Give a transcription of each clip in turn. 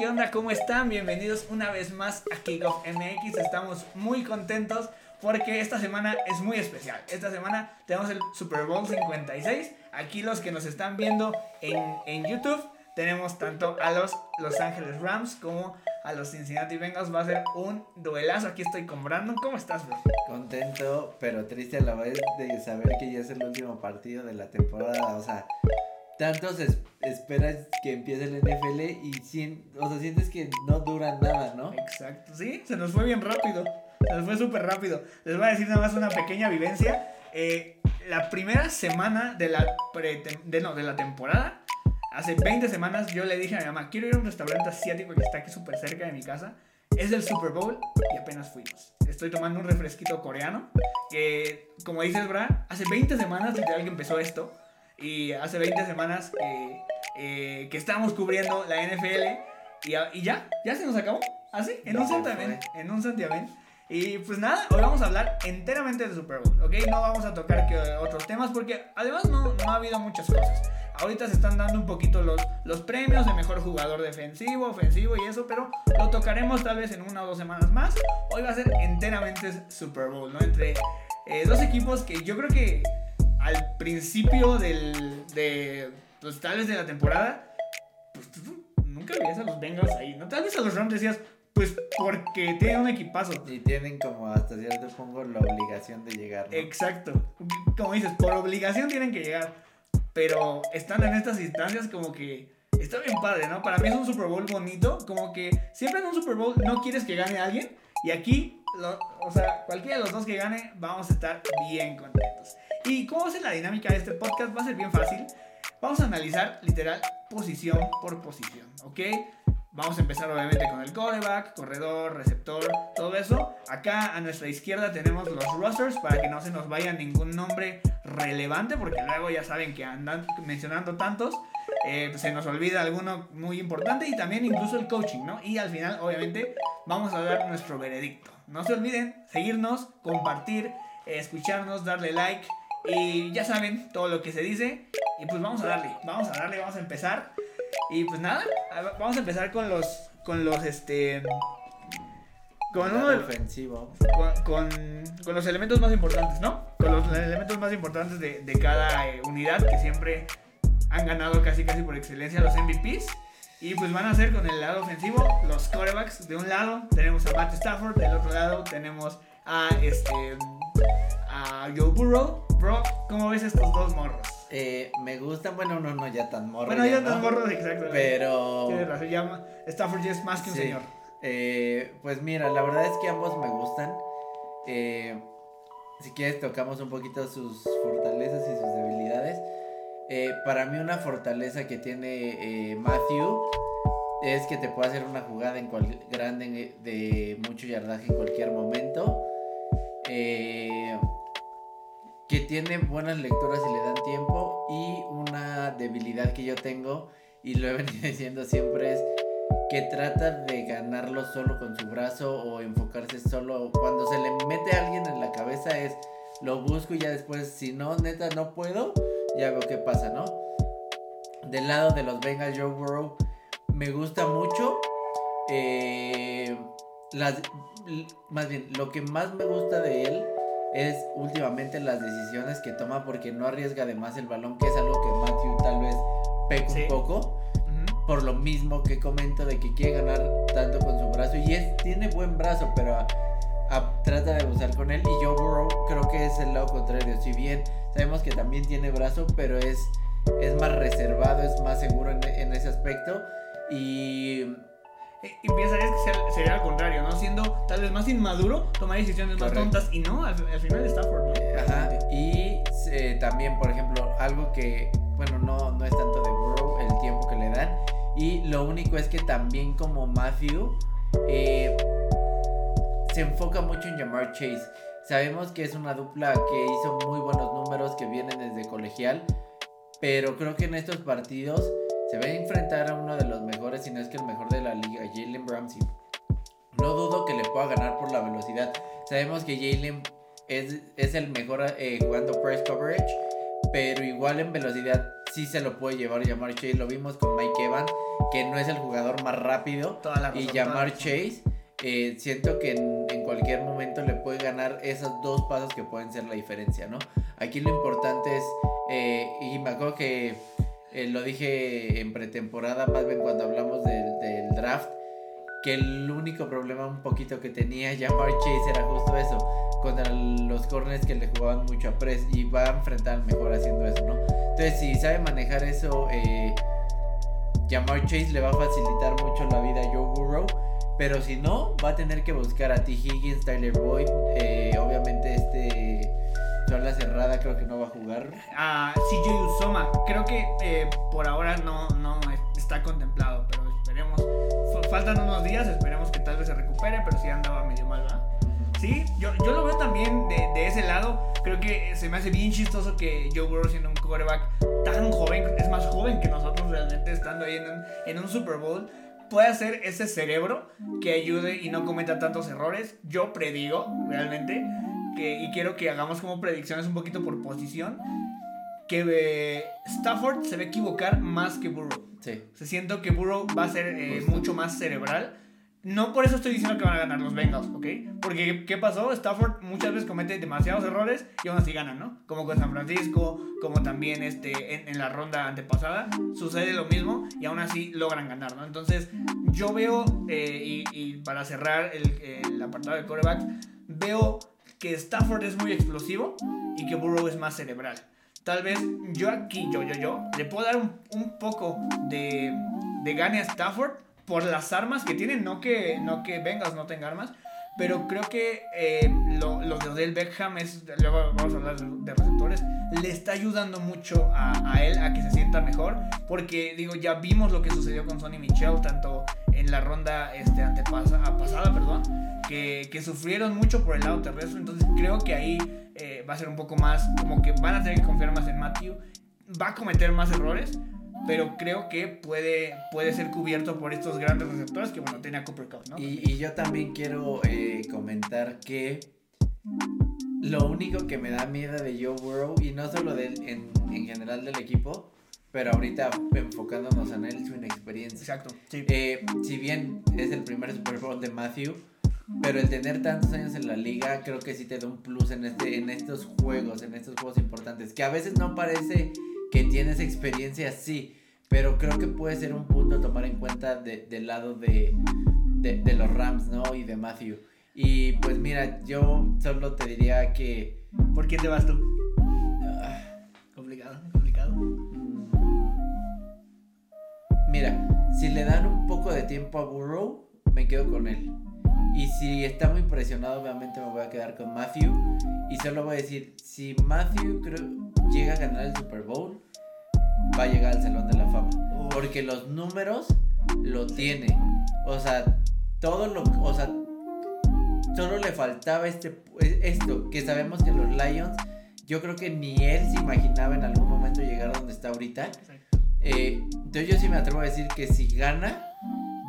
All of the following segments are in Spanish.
¿qué onda? ¿Cómo están? Bienvenidos una vez más a Kickoff MX. Estamos muy contentos porque esta semana es muy especial. Esta semana tenemos el Super Bowl 56. Aquí los que nos están viendo en, en YouTube tenemos tanto a los Los Ángeles Rams como a los Cincinnati Bengals. Va a ser un duelazo. Aquí estoy con Brandon. ¿Cómo estás, bro? Contento, pero triste a la vez de saber que ya es el último partido de la temporada. O sea, tantos es- esperas que empiece el NFL y sien- o sea, sientes que no dura nada, ¿no? Exacto, sí, se nos fue bien rápido. Se nos fue súper rápido. Les voy a decir nada más una pequeña vivencia. Eh, la primera semana de la, pre- de, no, de la temporada, hace 20 semanas, yo le dije a mi mamá: Quiero ir a un restaurante asiático que está aquí súper cerca de mi casa. Es del Super Bowl y apenas fuimos. Estoy tomando un refresquito coreano. Que, como dices, Bra, hace 20 semanas literal que empezó esto. Y hace 20 semanas eh, eh, que estábamos cubriendo la NFL. Y, y ya, ya se nos acabó. Así, en un Ya se santiamén. En un santiamén. Y pues nada, hoy vamos a hablar enteramente del Super Bowl, ¿ok? No vamos a tocar que otros temas porque además no, no ha habido muchas cosas. Ahorita se están dando un poquito los, los premios de mejor jugador defensivo, ofensivo y eso, pero lo tocaremos tal vez en una o dos semanas más. Hoy va a ser enteramente Super Bowl, ¿no? Entre eh, dos equipos que yo creo que al principio del, de, pues tal vez de la temporada, pues tú nunca veías a los Bengals ahí, ¿no? Tal vez a los Rams decías, pues porque tienen un equipazo. Y tienen como hasta cierto punto la obligación de llegar, ¿no? Exacto. Como dices, por obligación tienen que llegar. Pero están en estas instancias como que está bien padre, ¿no? Para mí es un Super Bowl bonito. Como que siempre en un Super Bowl no quieres que gane alguien. Y aquí, lo- o sea, cualquiera de los dos que gane, vamos a estar bien contentos. ¿Y cómo va la dinámica de este podcast? Va a ser bien fácil. Vamos a analizar literal posición por posición, ¿ok? Vamos a empezar obviamente con el quarterback, corredor, receptor, todo eso. Acá a nuestra izquierda tenemos los rosters para que no se nos vaya ningún nombre relevante, porque luego ya saben que andan mencionando tantos. eh, se nos olvida alguno muy importante y también incluso el coaching, ¿no? Y al final, obviamente, vamos a dar nuestro veredicto. No se olviden seguirnos, compartir, eh, escucharnos, darle like y ya saben todo lo que se dice. Y pues vamos a darle, vamos a darle, vamos a empezar. Y pues nada, vamos a empezar con los, con los, este, con uno ofensivo. con, con- con los elementos más importantes, ¿no? Con los elementos más importantes de, de cada eh, unidad que siempre han ganado casi casi por excelencia los MVPs. Y pues van a ser con el lado ofensivo los quarterbacks. De un lado tenemos a Matt Stafford, del otro lado tenemos a este a Joe Burrow. Bro, ¿cómo ves estos dos morros? Eh, me gustan, bueno, uno no ya tan morro. bueno, ya ¿no? dos morros, exacto. Pero. Tienes razón, ya Stafford ya es más que un Sí. señor. Eh, pues mira, la verdad es que ambos me gustan. Eh, si quieres tocamos un poquito sus fortalezas y sus debilidades. Para mí una fortaleza que tiene Matthew es que te puede hacer una jugada en cual, grande de mucho yardaje en cualquier momento. Eh, que tiene buenas lecturas y le dan tiempo. Y una debilidad que yo tengo, y lo he venido diciendo siempre, es que trata de ganarlo solo con su brazo o enfocarse solo. Cuando se le mete a alguien en la cabeza es lo busco y ya después, si no, neta, no puedo, ya veo qué pasa, ¿no? Del lado de los Bengals, Joe Burrow, me gusta mucho. eh, las, más bien, lo que más me gusta de él es últimamente las decisiones que toma porque no arriesga de más el balón, que es algo que Matthew tal vez peca Sí. un poco por lo mismo que comento de que quiere ganar tanto con su brazo. Y es tiene buen brazo pero a- a- trata de usar con él. Y Joe Burrow creo que es el lado contrario. Si bien sabemos que también tiene brazo pero es es más reservado es más seguro en, en ese aspecto. Y Y pensarías que ser- sería al contrario, ¿no? Siendo tal vez más inmaduro, tomar decisiones más tontas. Y no, al, al final Stafford, ¿no? eh, ajá y eh, también por ejemplo algo que bueno no no es tanto de Burrow el tiempo que le dan y lo único es que también como Matthew eh, se enfoca mucho en Jamar Chase. Sabemos que es una dupla que hizo muy buenos números que vienen desde colegial, pero creo que en estos partidos se va a enfrentar a uno de los mejores, si no es que el mejor de la liga, Jalen Ramsey. No dudo que le pueda ganar por la velocidad. Sabemos que Jalen es, es el mejor eh, jugando press coverage, pero igual en velocidad sí se lo puede llevar Jamar Chase. Lo vimos con Mike Evans, que no es el jugador más rápido. Toda Y Jamar. Chase, eh, siento que en, en cualquier momento le puede ganar esos dos pasos que pueden ser la diferencia, ¿no? Aquí lo importante es, eh, y me acuerdo que eh, lo dije en pretemporada, más bien cuando hablamos del, draft, que el único problema un poquito que tenía Jamar Chase era justo eso, contra los corners que le jugaban mucho a press y va a enfrentar mejor haciendo eso, ¿no? Entonces, si sabe manejar eso, eh, Jamar Chase le va a facilitar mucho la vida a Joe Burrow. Pero si no, va a tener que buscar a T. Higgins, Tyler Boyd. eh, obviamente, este. Sola cerrada creo que no va a jugar. a CJ Usoma. Creo que eh, por ahora no, no está contemplado, pero esperemos. Faltan unos días, esperemos que tal vez se recupere, pero sí andaba medio mal, ¿verdad? Sí, yo, yo lo veo también de, de ese lado. Creo que se me hace bien chistoso que Joe Burrow siendo un quarterback tan joven, es más joven que nosotros realmente estando ahí en un, en un Super Bowl, pueda ser ese cerebro que ayude y no cometa tantos errores. Yo predigo realmente que, y quiero que hagamos como predicciones un poquito por posición, que eh, Stafford se va a equivocar más que Burrow. Sí. Se siento que Burrow va a ser eh, mucho más cerebral. No por eso estoy diciendo que van a ganar los Bengals, ¿ok? Porque ¿qué pasó? Stafford muchas veces comete demasiados errores y aún así ganan, ¿no? Como con San Francisco, como también este, en, en la ronda antepasada, sucede lo mismo y aún así logran ganar, ¿no? Entonces yo veo, eh, y, y para cerrar el, el apartado de corebacks, veo que Stafford es muy explosivo y que Burrow es más cerebral. Tal vez yo aquí, yo, yo, yo, le puedo dar un, poco de, de gane a Stafford por las armas que tiene, no que, no que Bengals no tenga armas, pero creo que eh, lo, de Odell Beckham es, luego vamos a hablar de, receptores, le está ayudando mucho a, a él a que se sienta mejor, porque digo, ya vimos lo que sucedió con Sonny Michel, tanto en la ronda este, antepasada, pasada, perdón, que, que sufrieron mucho por el lado terrestre, entonces creo que ahí eh, va a ser un poco más, como que van a tener que confiar más en Matthew, va a cometer más errores, pero creo que puede, puede ser cubierto por estos grandes receptores que, bueno, tenía Cooper Cup, ¿no? Y, y yo también quiero eh, comentar que lo único que me da miedo de Joe Burrow, y no solo de él, en general del equipo, pero ahorita enfocándonos en él, su inexperiencia. Exacto, sí. Eh, si bien es el primer Super Bowl de Matthew, pero el tener tantos años en la liga creo que sí te da un plus en, este, en estos juegos, en estos juegos importantes, que a veces no parece que tienes experiencia sí, pero creo que puede ser un punto a tomar en cuenta de- del lado de, de, de los Rams, ¿no? Y de Matthew. Y pues mira, yo solo te diría que... ¿Por quién te vas tú? ah, Complicado, Mira, si le dan un poco de tiempo a Burrow, me quedo con él. Y si está muy presionado, obviamente me voy a quedar con Matthew. Y solo voy a decir, si Matthew creo, llega a ganar el Super Bowl, va a llegar al Salón de la Fama. Porque los números lo tiene. O sea, todo lo... O sea, solo le faltaba este, esto, que sabemos que los Lions, yo creo que ni él se imaginaba en algún momento llegar a donde está ahorita. Exacto. Eh, entonces yo sí me atrevo a decir que si gana,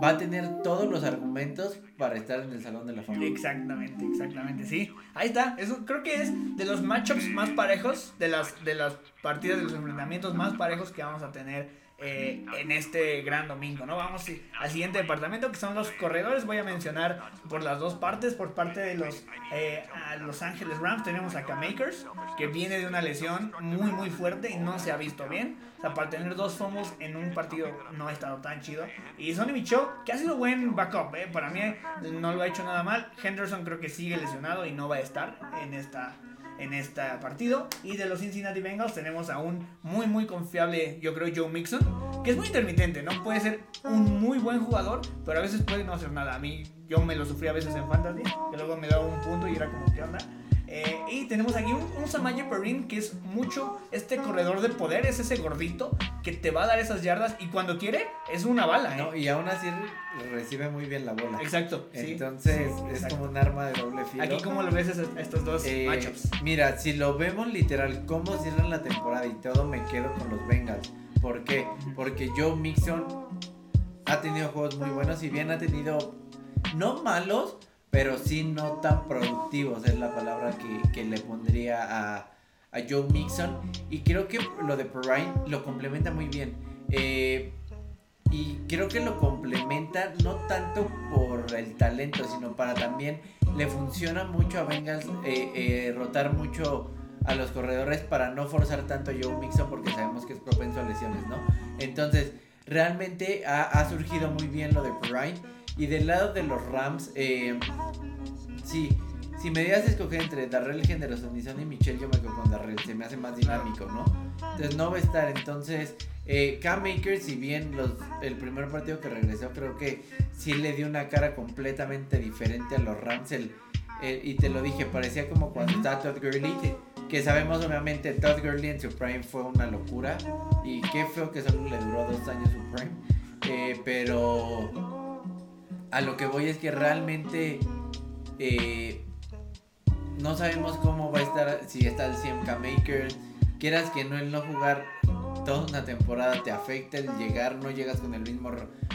va a tener todos los argumentos para estar en el Salón de la Fama. Exactamente, exactamente, sí. Ahí está. Eso creo que es de los matchups más parejos, de las, de las partidas, de los enfrentamientos más parejos que vamos a tener eh, en este gran domingo, ¿no? Vamos al siguiente departamento que son los corredores. Voy a mencionar por las dos partes. Por parte de los eh, Los Ángeles Rams tenemos a K-Makers, que viene de una lesión muy, muy fuerte y no se ha visto bien. O sea, para tener dos fumbles en un partido no ha estado tan chido. Y Sonny Michel, que ha sido buen backup, ¿eh? para mí no lo ha hecho nada mal. Henderson creo que sigue lesionado y no va a estar en esta en este partido. Y de los Cincinnati Bengals tenemos a un muy muy confiable, yo creo, Joe Mixon, que es muy intermitente, ¿no? Puede ser un muy buen jugador, pero a veces puede no hacer nada. A mí, yo me lo sufrí a veces en Fantasy, que luego me daba un punto y era como, ¿qué onda? Eh, y tenemos aquí un, un Samaje Perrin que es mucho este corredor de poder, es ese gordito que te va a dar esas yardas y cuando quiere es una bala, ¿eh? No, y aún así recibe muy bien la bola. Exacto. Entonces Sí, es exacto. como un arma de doble filo. Aquí como lo ves es- estos dos Eh, matchups. mira, si lo vemos literal, cómo cierran la temporada y todo, me quedo con los Bengals. ¿Por qué? Porque Joe Mixon ha tenido juegos muy buenos, si bien ha tenido no malos, pero sí no tan productivos, es la palabra que, que le pondría a, a Joe Mixon. Y creo que lo de Perrine lo complementa muy bien. Eh, y creo que lo complementa no tanto por el talento, sino para también le funciona mucho a Bengals eh, eh, rotar mucho a los corredores para no forzar tanto a Joe Mixon porque sabemos que es propenso a lesiones, ¿no? Entonces, realmente ha, surgido muy bien lo de Perrine. Y del lado de los Rams, eh, sí, si me dieras a escoger entre Darrell Henderson y Sonny Michel, yo me quedo con Darrell, se me hace más dinámico, ¿no? Entonces no va a estar, entonces eh, Cam Akers, si bien los, el primer partido que regresó, creo que sí le dio una cara completamente diferente a los Rams, el, y te lo dije, parecía como cuando estaba Todd Gurley, que, sabemos obviamente Todd Gurley en su prime fue una locura, y qué feo que solo le duró dos años su prime, eh, pero a lo que voy es que realmente... Eh, no sabemos cómo va a estar, si está el CMK Maker. Quieras que no, el no jugar toda una temporada te afecta el llegar, no llegas con el mismo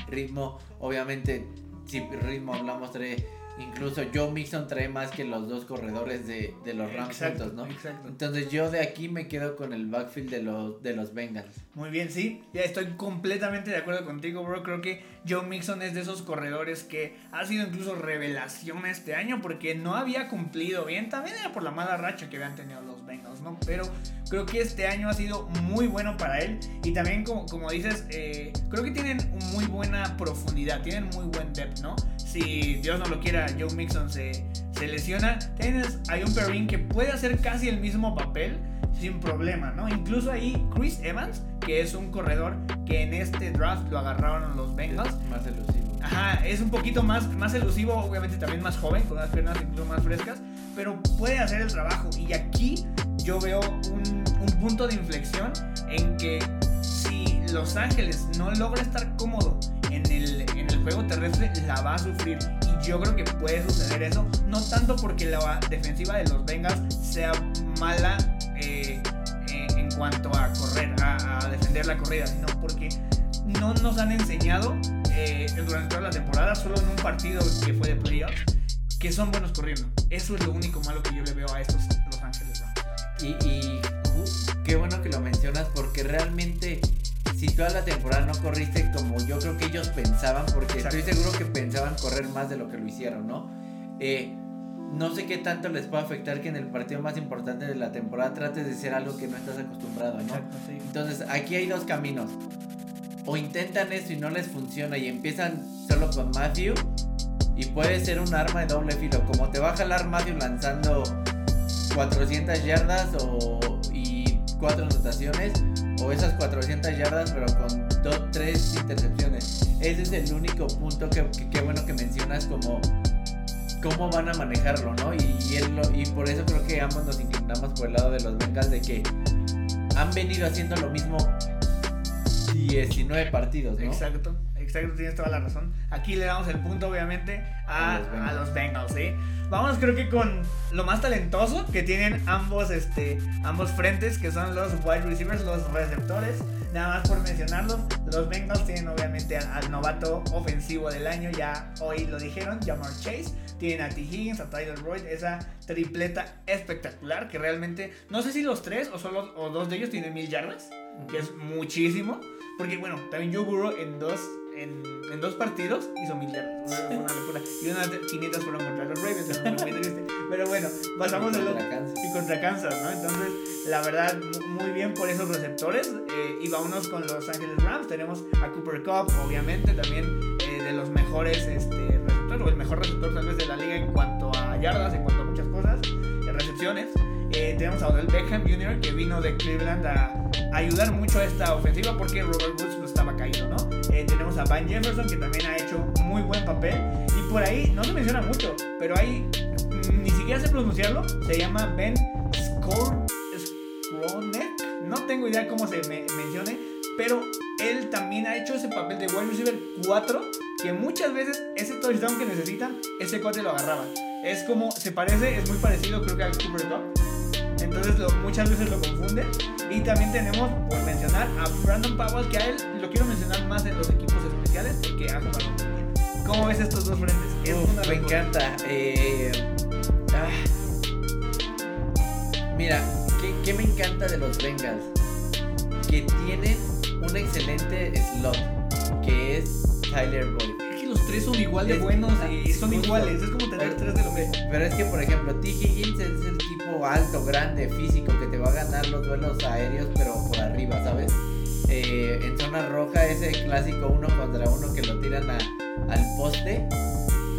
ritmo. Obviamente, si ritmo hablamos de Incluso Joe Mixon trae más que los dos corredores de, los Rams juntos, ¿no? Exacto. Entonces yo de aquí me quedo con el backfield de los, de los Bengals. Muy bien, sí. Ya estoy completamente de acuerdo contigo, bro. Creo que Joe Mixon es de esos corredores que ha sido incluso revelación este año porque no había cumplido bien. También era por la mala racha que habían tenido los Bengals, ¿no? Pero creo que este año ha sido muy bueno para él. Y también, como, como dices, eh, creo que tienen muy buena profundidad, tienen muy buen depth, ¿no? Si Dios no lo quiera Joe Mixon se, se lesiona, tienes, hay un Perrin que puede hacer casi el mismo papel sin problema, ¿no? Incluso ahí Chris Evans, que es un corredor que en este draft lo agarraron los Bengals. más elusivo. Ajá, es un poquito más, más elusivo, obviamente también más joven, con las piernas incluso más frescas, pero puede hacer el trabajo. Y aquí yo veo un, un punto de inflexión en que si Los Ángeles no logra estar cómodo en el, en el juego terrestre, la va a sufrir yo creo que puede suceder eso, no tanto porque la defensiva de los Bengals sea mala eh, eh, en cuanto a correr, a, defender la corrida, sino porque no nos han enseñado eh, durante toda la temporada, solo en un partido que fue de playoffs, que son buenos corriendo. Eso es lo único malo que yo le veo a estos Los Ángeles. Y, y uh, qué bueno que lo mencionas porque realmente si toda la temporada no corriste como yo creo que ellos pensaban, porque estoy seguro que pensaban correr más de lo que lo hicieron, ¿no? Eh, no sé qué tanto les puede afectar que en el partido más importante de la temporada trates de ser algo que no estás acostumbrado, ¿no? Entonces, aquí hay dos caminos. O intentan eso y no les funciona y empiezan solo con Matthew y puede ser un arma de doble filo. Como te va a jalar Matthew lanzando 400 yardas o, y cuatro anotaciones o esas 400 yardas, pero con dos, tres intercepciones. Ese es el único punto que, que, bueno que mencionas como cómo van a manejarlo, ¿no? Y, él y por eso creo que ambos nos inclinamos por el lado de los Bengals de que han venido haciendo lo mismo 19 partidos, ¿no? Exacto. Exacto, tienes toda la razón. Aquí le damos el punto, obviamente, a, a, los, Bengals. ¿sí? Vamos, creo que con lo más talentoso que tienen ambos, este, ambos frentes, que son los wide receivers, los receptores. Nada más por mencionarlos, los Bengals tienen obviamente al, novato ofensivo del año, ya hoy lo dijeron, Jamar Chase. Tienen a T. Higgins, a Tyler Boyd, esa tripleta espectacular que realmente, no sé si los tres o solo o dos de ellos tienen mil yardas, que es muchísimo. Porque bueno, también Joe Burrow en dos en, en dos partidos hizo mil yardas. Una, locura. Y unas 500 fueron contra los Ravens. Pero bueno, pasamos de contra Kansas. y contra Kansas, ¿no? Entonces, la verdad, muy bien por esos receptores. Eh, y vámonos con Los Ángeles Rams. Tenemos a Cooper Cup, obviamente, también eh, de los mejores este, receptores, o el mejor receptor tal vez de la liga en cuanto a yardas, en cuanto a muchas cosas, en recepciones. Eh, tenemos a Odell Beckham Jr. que vino de Cleveland a, ayudar mucho a esta ofensiva porque Robert Woods caído, ¿no? Eh, tenemos a Van Jefferson que también ha hecho muy buen papel y por ahí no se menciona mucho, pero ahí mm, ni siquiera sé pronunciarlo, se llama Ben Skronek, no tengo idea cómo se me mencione, pero él también ha hecho ese papel de wide receiver 4 que muchas veces ese touchdown que necesitan, ese cuate lo agarraba. Es como, se parece, es muy parecido creo que al Cooper Cup entonces muchas veces lo confunden. Y también tenemos, por mencionar, a Brandon Powell, que a él lo quiero mencionar más en los equipos especiales porque ha jugado. ¿Cómo ves estos dos frentes? me encanta. Eh, ah. Mira, ¿Qué me encanta de los Bengals? Que tienen un excelente slot, que es Tyler Boyd. Es que los tres son igual de Es- buenos y son justo. iguales. Es como tener tres de lo que. Pero es que, por ejemplo, T. Higgins es el tipo alto, grande, físico, que te va a ganar los duelos aéreos, pero por arriba, ¿sabes? Eh, en zona roja, ese clásico uno contra uno que lo tiran a- al poste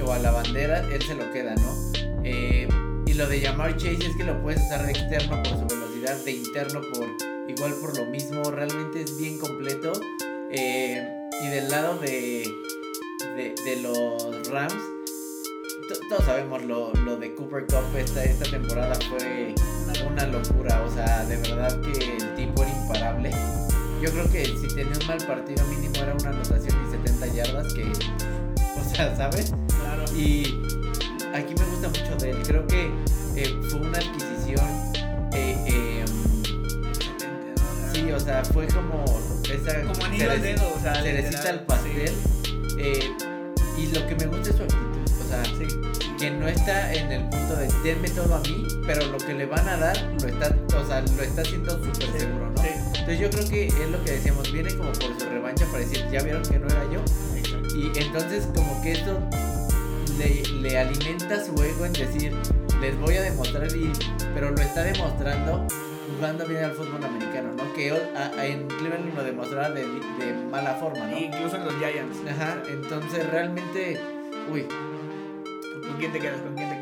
o a la bandera, él se lo queda, ¿no? Eh, y lo de llamar Chase es que lo puedes usar de externo por su velocidad, de interno por igual por lo mismo, realmente es bien completo. Eh, y del lado de, de, de los Rams, to- todos sabemos lo, lo de Cooper Cup esta, esta temporada fue una locura, o sea, de verdad que el tipo era imparable. Yo creo que si tenía un mal partido mínimo era una anotación y 70 yardas que, o sea, ¿sabes? Claro. Y aquí me gusta mucho de él, creo que eh, fue una adquisición, eh, eh, sí, o sea, fue como esa Como anillo al dedo, o sea. cerecita al pastel. eh, y lo que me gusta es su actitud, o sea, Sí. que no está en el punto de denme todo a mí, pero lo que le van a dar lo está, o sea, lo está haciendo súper. Sí. Entonces yo creo que es lo que decíamos, viene como por su revancha para decir, ya vieron que no era yo. Y entonces como que esto le, le alimenta su ego en decir, les voy a demostrar, y, pero lo está demostrando jugando bien al fútbol americano, ¿no? Que a- a- en Cleveland lo demostraba de, de mala forma, ¿no? Incluso en los Giants. Ajá, entonces realmente, uy, ¿Con quién te quedas? ¿Con quién te quedas?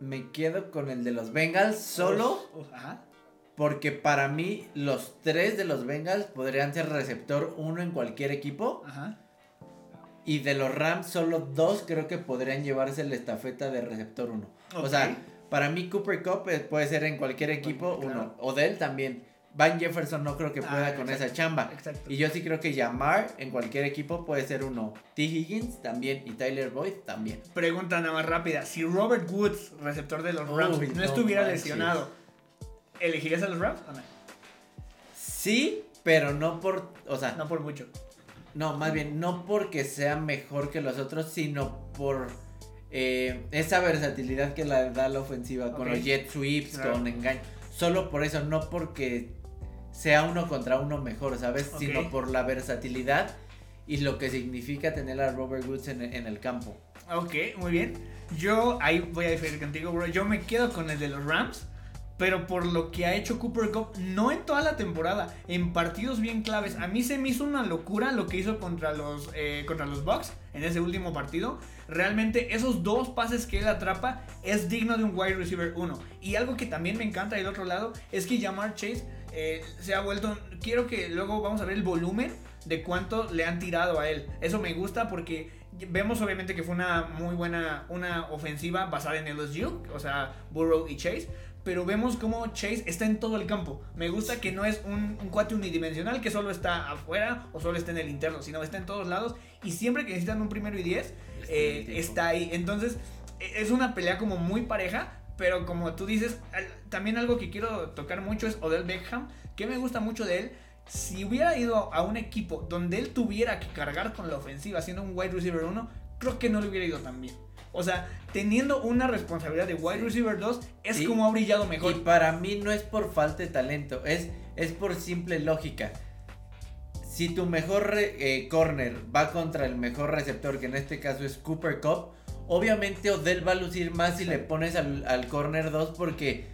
Me quedo con el de los Bengals solo ajá. porque para mí los tres de los Bengals podrían ser receptor uno en cualquier equipo Ajá. y de los Rams solo dos creo que podrían llevarse la estafeta de receptor uno. O sea, para mí Cooper Cup eh, puede ser en cualquier equipo Claro. uno. Odell también. Van Jefferson no creo que pueda Ah, con exacto, esa chamba. Exacto. Y yo sí creo que Yamar en cualquier equipo puede ser uno. T. Higgins también y Tyler Boyd también. Pregunta nada más rápida. Si Robert Woods, receptor de los Rams, Uy, no, no estuviera manches. lesionado, ¿elegirías a los Rams o no? Sí, pero no por, o sea, No por mucho. No, más bien, no porque sea mejor que los otros, sino por eh, esa versatilidad que le da la ofensiva con los jet sweeps, Claro. con engaño. Solo por eso, no porque sea uno contra uno mejor, ¿sabes? Ok. Sino por la versatilidad y lo que significa tener a Robert Woods en, en el campo. Ok, muy bien. Yo ahí voy a diferir contigo, bro. Yo me quedo con el de los Rams. Pero por lo que ha hecho Cooper Cup, no en toda la temporada, en partidos bien claves. A mí se me hizo una locura lo que hizo contra los, eh, contra los Bucks en ese último partido. Realmente esos dos pases que él atrapa es digno de un wide receiver 1. Y algo que también me encanta del otro lado es que Jamar Chase eh, se ha vuelto... Quiero que luego vamos a ver el volumen de cuánto le han tirado a él. Eso me gusta porque vemos obviamente que fue una muy buena una ofensiva basada en LSU, o sea, Burrow y Chase. Pero vemos cómo Chase está en todo el campo. Me gusta que no es un, un cuate unidimensional que solo está afuera o solo está en el interno, sino está en todos lados. Y siempre que necesitan un primero y diez, eh, está ahí. Entonces, e- es una pelea como muy pareja. Pero como tú dices, también algo que quiero tocar mucho es Odell Beckham. Que me gusta mucho de él. Si hubiera ido a un equipo donde él tuviera que cargar con la ofensiva, siendo un wide receiver 1, creo que no le hubiera ido tan bien. O sea, teniendo una responsabilidad de wide receiver 2, es Sí. como ha brillado mejor. Y para mí no es por falta de talento, es, es por simple lógica. Si tu mejor eh, corner va contra el mejor receptor, que en este caso es Cooper Cup, obviamente Odell va a lucir más si le pones al, al corner 2 porque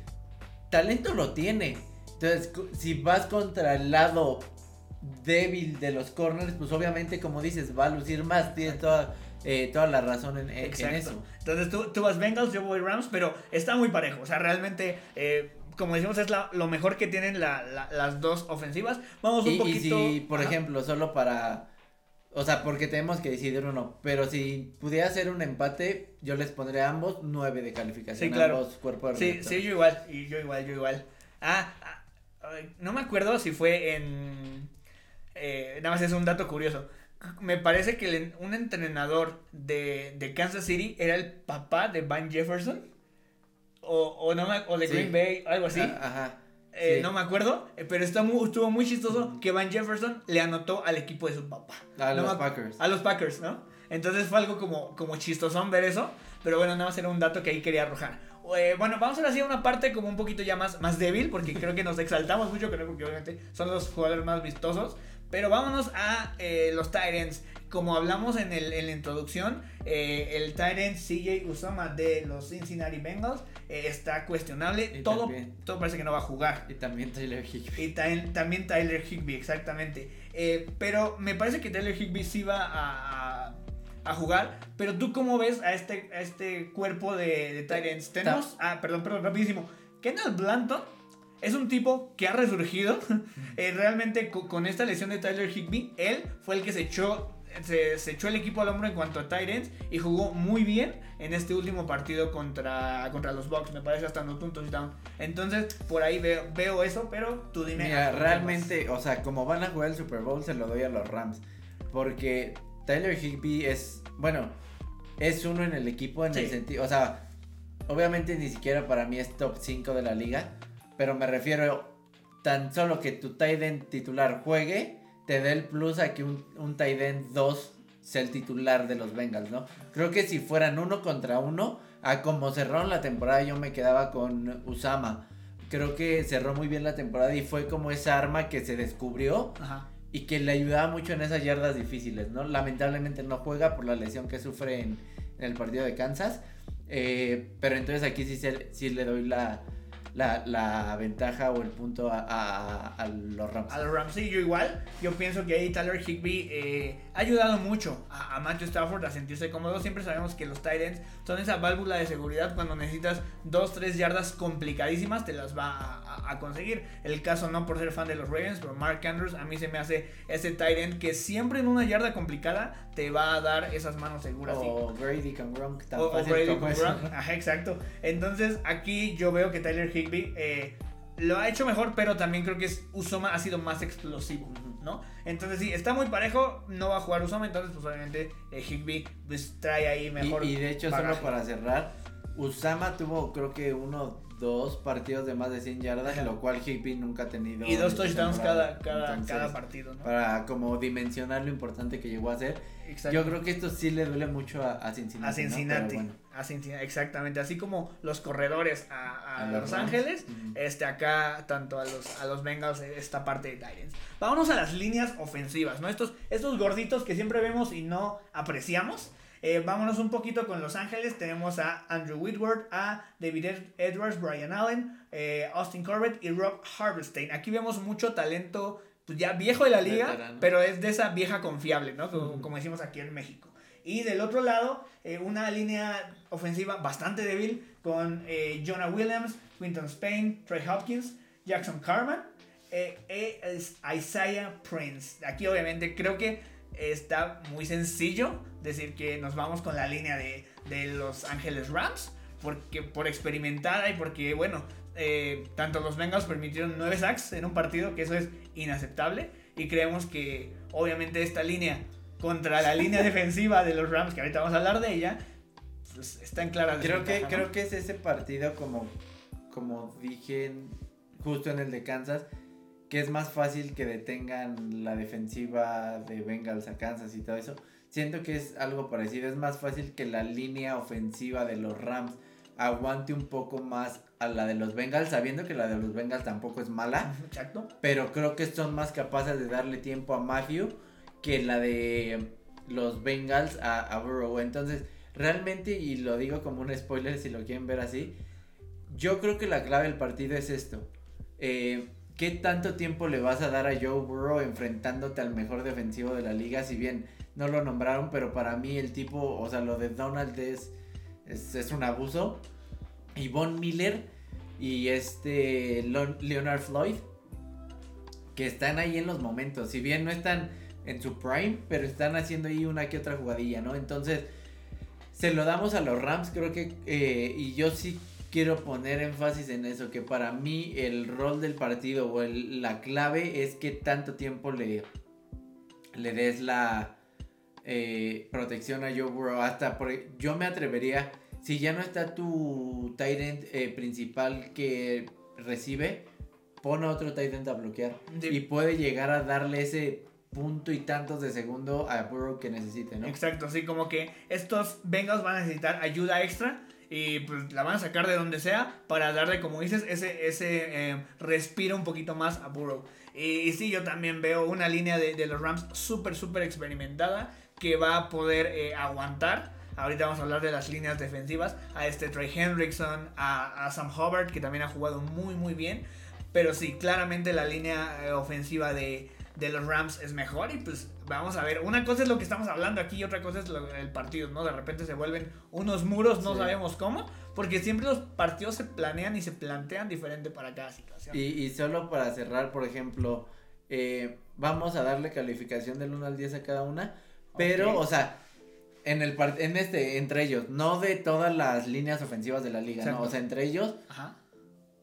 talento lo tiene. Entonces, si vas contra el lado débil de los corners, pues obviamente, como dices, va a lucir más. Tienes toda, eh, toda la razón en, en- eso. Entonces tú, tú vas Bengals, yo voy Rams, pero está muy parejo. O sea, realmente, eh, como decimos, es la- lo mejor que tienen la- la- las dos ofensivas. Vamos un Y, y poquito. si, por Ajá. ejemplo, solo para. O sea, porque tenemos que decidir uno. Pero si pudiera ser un empate, yo les pondré a ambos 9 de calificación. Sí, claro. Ambos cuerpos de Sí, sí, yo igual, y yo igual, yo igual. Ah, ah, no me acuerdo si fue en... eh, nada más es un dato curioso. Me parece que el- un entrenador de, de Kansas City era el papá de Van Jefferson. O, o, no me- o de Sí. Green Bay, algo así. Ah, Ajá. Eh, sí. No me acuerdo, eh, pero está muy, estuvo muy chistoso que Van Jefferson le anotó al equipo de su papá. A No los Packers. A los Packers, ¿no? Entonces fue algo como, como chistosón ver eso. Pero bueno, nada más era un dato que ahí quería arrojar. eh, bueno, vamos ahora sí a una parte como un poquito ya más, más débil, porque creo que nos exaltamos mucho, creo que obviamente son los jugadores más vistosos. Pero vámonos a eh, los Tyrants. Como hablamos en, el, en la introducción, eh, el Tyrant CJ Usama de los Cincinnati Bengals eh, está cuestionable. Y Todo, también- todo parece que no va a jugar. Y también Tyler Higbee. Y también, también Tyler Higby, exactamente. Eh, pero me parece que Tyler Higby sí va a, a- a jugar. Pero tú cómo ves a este, a este cuerpo de, de Tyrants. Tenemos, ah, perdón, perdón, rapidísimo. Kendall Blanton es un tipo que ha resurgido. Eh, realmente co- con, esta lesión de Tyler Higby, él fue el que se echó, se, se echó el equipo al hombro en cuanto a Tyrants y jugó muy bien en este último partido contra, contra los Bucks. Me parece hasta anotó un touchdown. Entonces, por ahí veo, veo eso, pero tú dime. Mira, ¿a quién realmente, o sea, como van a jugar el Super Bowl, se lo doy a los Rams. Porque Tyler Higbee es, bueno, es uno en el equipo en el sentido, o sea, obviamente ni siquiera para mí es top 5 de la liga, pero me refiero tan solo que tu end titular juegue, te dé el plus a que un, un tight end 2 sea el titular de los Bengals, ¿no? Creo que si fueran uno contra uno, a como cerraron la temporada yo me quedaba con Usama. Creo que cerró muy bien la temporada y fue como esa arma que se descubrió? Ajá. y que le ayudaba mucho en esas yardas difíciles, ¿no? Lamentablemente no juega por la lesión que sufre en, en el partido de Kansas, eh, pero entonces aquí sí, se- sí le doy la, la, la ventaja o el punto a, a- a los Rams. A los Rams, sí, yo igual. Yo pienso que ahí Tyler Higby eh, ha ayudado mucho a, a Matthew Stafford a sentirse cómodo. Siempre sabemos que los Titans son esa válvula de seguridad cuando necesitas 2-3 yardas complicadísimas, te las va a, conseguir. El caso no por ser fan de los Ravens, pero Mark Andrews a mí se me hace ese Titan que siempre en una yarda complicada te va a dar esas manos seguras. O Brady con Gronk, tan o, Brady como con. Gronk. Ajá, exacto. Entonces, aquí yo veo que Tyler Higby eh, lo ha hecho mejor, pero también creo que es, Usoma ha sido más explosivo, ¿no? Entonces, sí, está muy parejo, no va a jugar Usoma, entonces, pues obviamente, eh, Higby pues, trae ahí mejor. y de hecho, bagaje. solo para cerrar, Usama tuvo creo que uno, dos partidos de más de 100 yardas, Ajá. lo cual Higbee nunca ha tenido. Y dos touchdowns cada, cada, Entonces, cada partido, ¿no? Para como dimensionar lo importante que llegó a ser. Exacto. Yo creo que esto sí le duele mucho a, a Cincinnati. A Cincinnati, exactamente. Así como los corredores a, a A Los. Ángeles, este acá tanto a los, a los Bengals eh, esta parte de Titans. Vámonos a las líneas ofensivas, ¿no? Estos, estos gorditos que siempre vemos y no apreciamos. Eh, vámonos un poquito con Los Ángeles. Tenemos a Andrew Whitworth, a David Ed- Edwards, Brian Allen, eh, Austin Corbett y Rob Harvestein. Aquí vemos mucho talento pues, ya viejo de la liga, Veterano. pero es de esa vieja confiable, ¿no? Como, decimos aquí en México. Y del otro lado, eh, una línea ofensiva bastante débil con eh, Jonah Williams, Quinton Spain, Trey Hopkins, Jackson Carman, eh, eh, es Isaiah Prince. Aquí obviamente creo que está muy sencillo decir que nos vamos con la línea de, de Los Ángeles Rams, porque por experimentada y porque, bueno, eh, tanto los Bengals permitieron 9 sacks en un partido, que eso es inaceptable, y creemos que obviamente esta línea contra la línea defensiva de los Rams, que ahorita vamos a hablar de ella, está en clara Creo que, ¿no? creo que es ese partido como, como dije justo en el de Kansas, que es más fácil que detengan la defensiva de Bengals a Kansas y todo eso. Siento que es algo parecido, es más fácil que la línea ofensiva de los Rams aguante un poco más a la de los Bengals, sabiendo que la de los Bengals tampoco es mala, Exacto. pero creo que son más capaces de darle tiempo a Matthew que la de los Bengals a, a Burrow. Entonces, realmente, y lo digo como un spoiler si lo quieren ver así, yo creo que la clave del partido es esto. Eh, ¿Qué tanto tiempo le vas a dar a Joe Burrow enfrentándote al mejor defensivo de la liga? Si bien no lo nombraron, pero para mí el tipo, o sea, lo de Donald es, es, es un abuso. Y Von Miller y este Leonard Floyd, que están ahí en los momentos. Si bien no están en su prime, pero están haciendo ahí una que otra jugadilla, ¿no? Entonces, se lo damos a los Rams, creo que, eh, y yo sí quiero poner énfasis en eso, que para mí el rol del partido o el- la clave es que tanto tiempo le, le des la eh, protección a Joe Burrow. Hasta por, yo me atrevería, si ya no está tu tight end eh, principal que recibe, pon a otro tight end a bloquear. Sí. Y puede llegar a darle ese punto y tantos de segundo a Burrow que necesite, ¿no? Exacto, así como que estos Bengals van a necesitar ayuda extra Y pues la van a sacar de donde sea para darle, como dices, ese, ese eh, respiro un poquito más a Burrow. Y, sí, yo también veo una línea de, de los Rams súper, súper experimentada que va a poder eh, aguantar. Ahorita vamos a hablar de las líneas defensivas. A este Trey Hendrickson, a, Sam Hubbard, que también ha jugado muy, muy bien. Pero sí, claramente la línea eh, ofensiva de, de los Rams es mejor y pues vamos a ver. Una cosa es lo que estamos hablando aquí y otra cosa es el partido, ¿no? De repente se vuelven unos muros, no sabemos cómo, porque siempre los partidos se planean y se plantean diferente para cada situación. Y, y solo para cerrar, por ejemplo, eh, vamos a darle calificación del 1 al 10 a cada una, pero, o sea, en el en este, entre ellos, no de todas las líneas ofensivas de la liga, ¿no? O sea, entre ellos,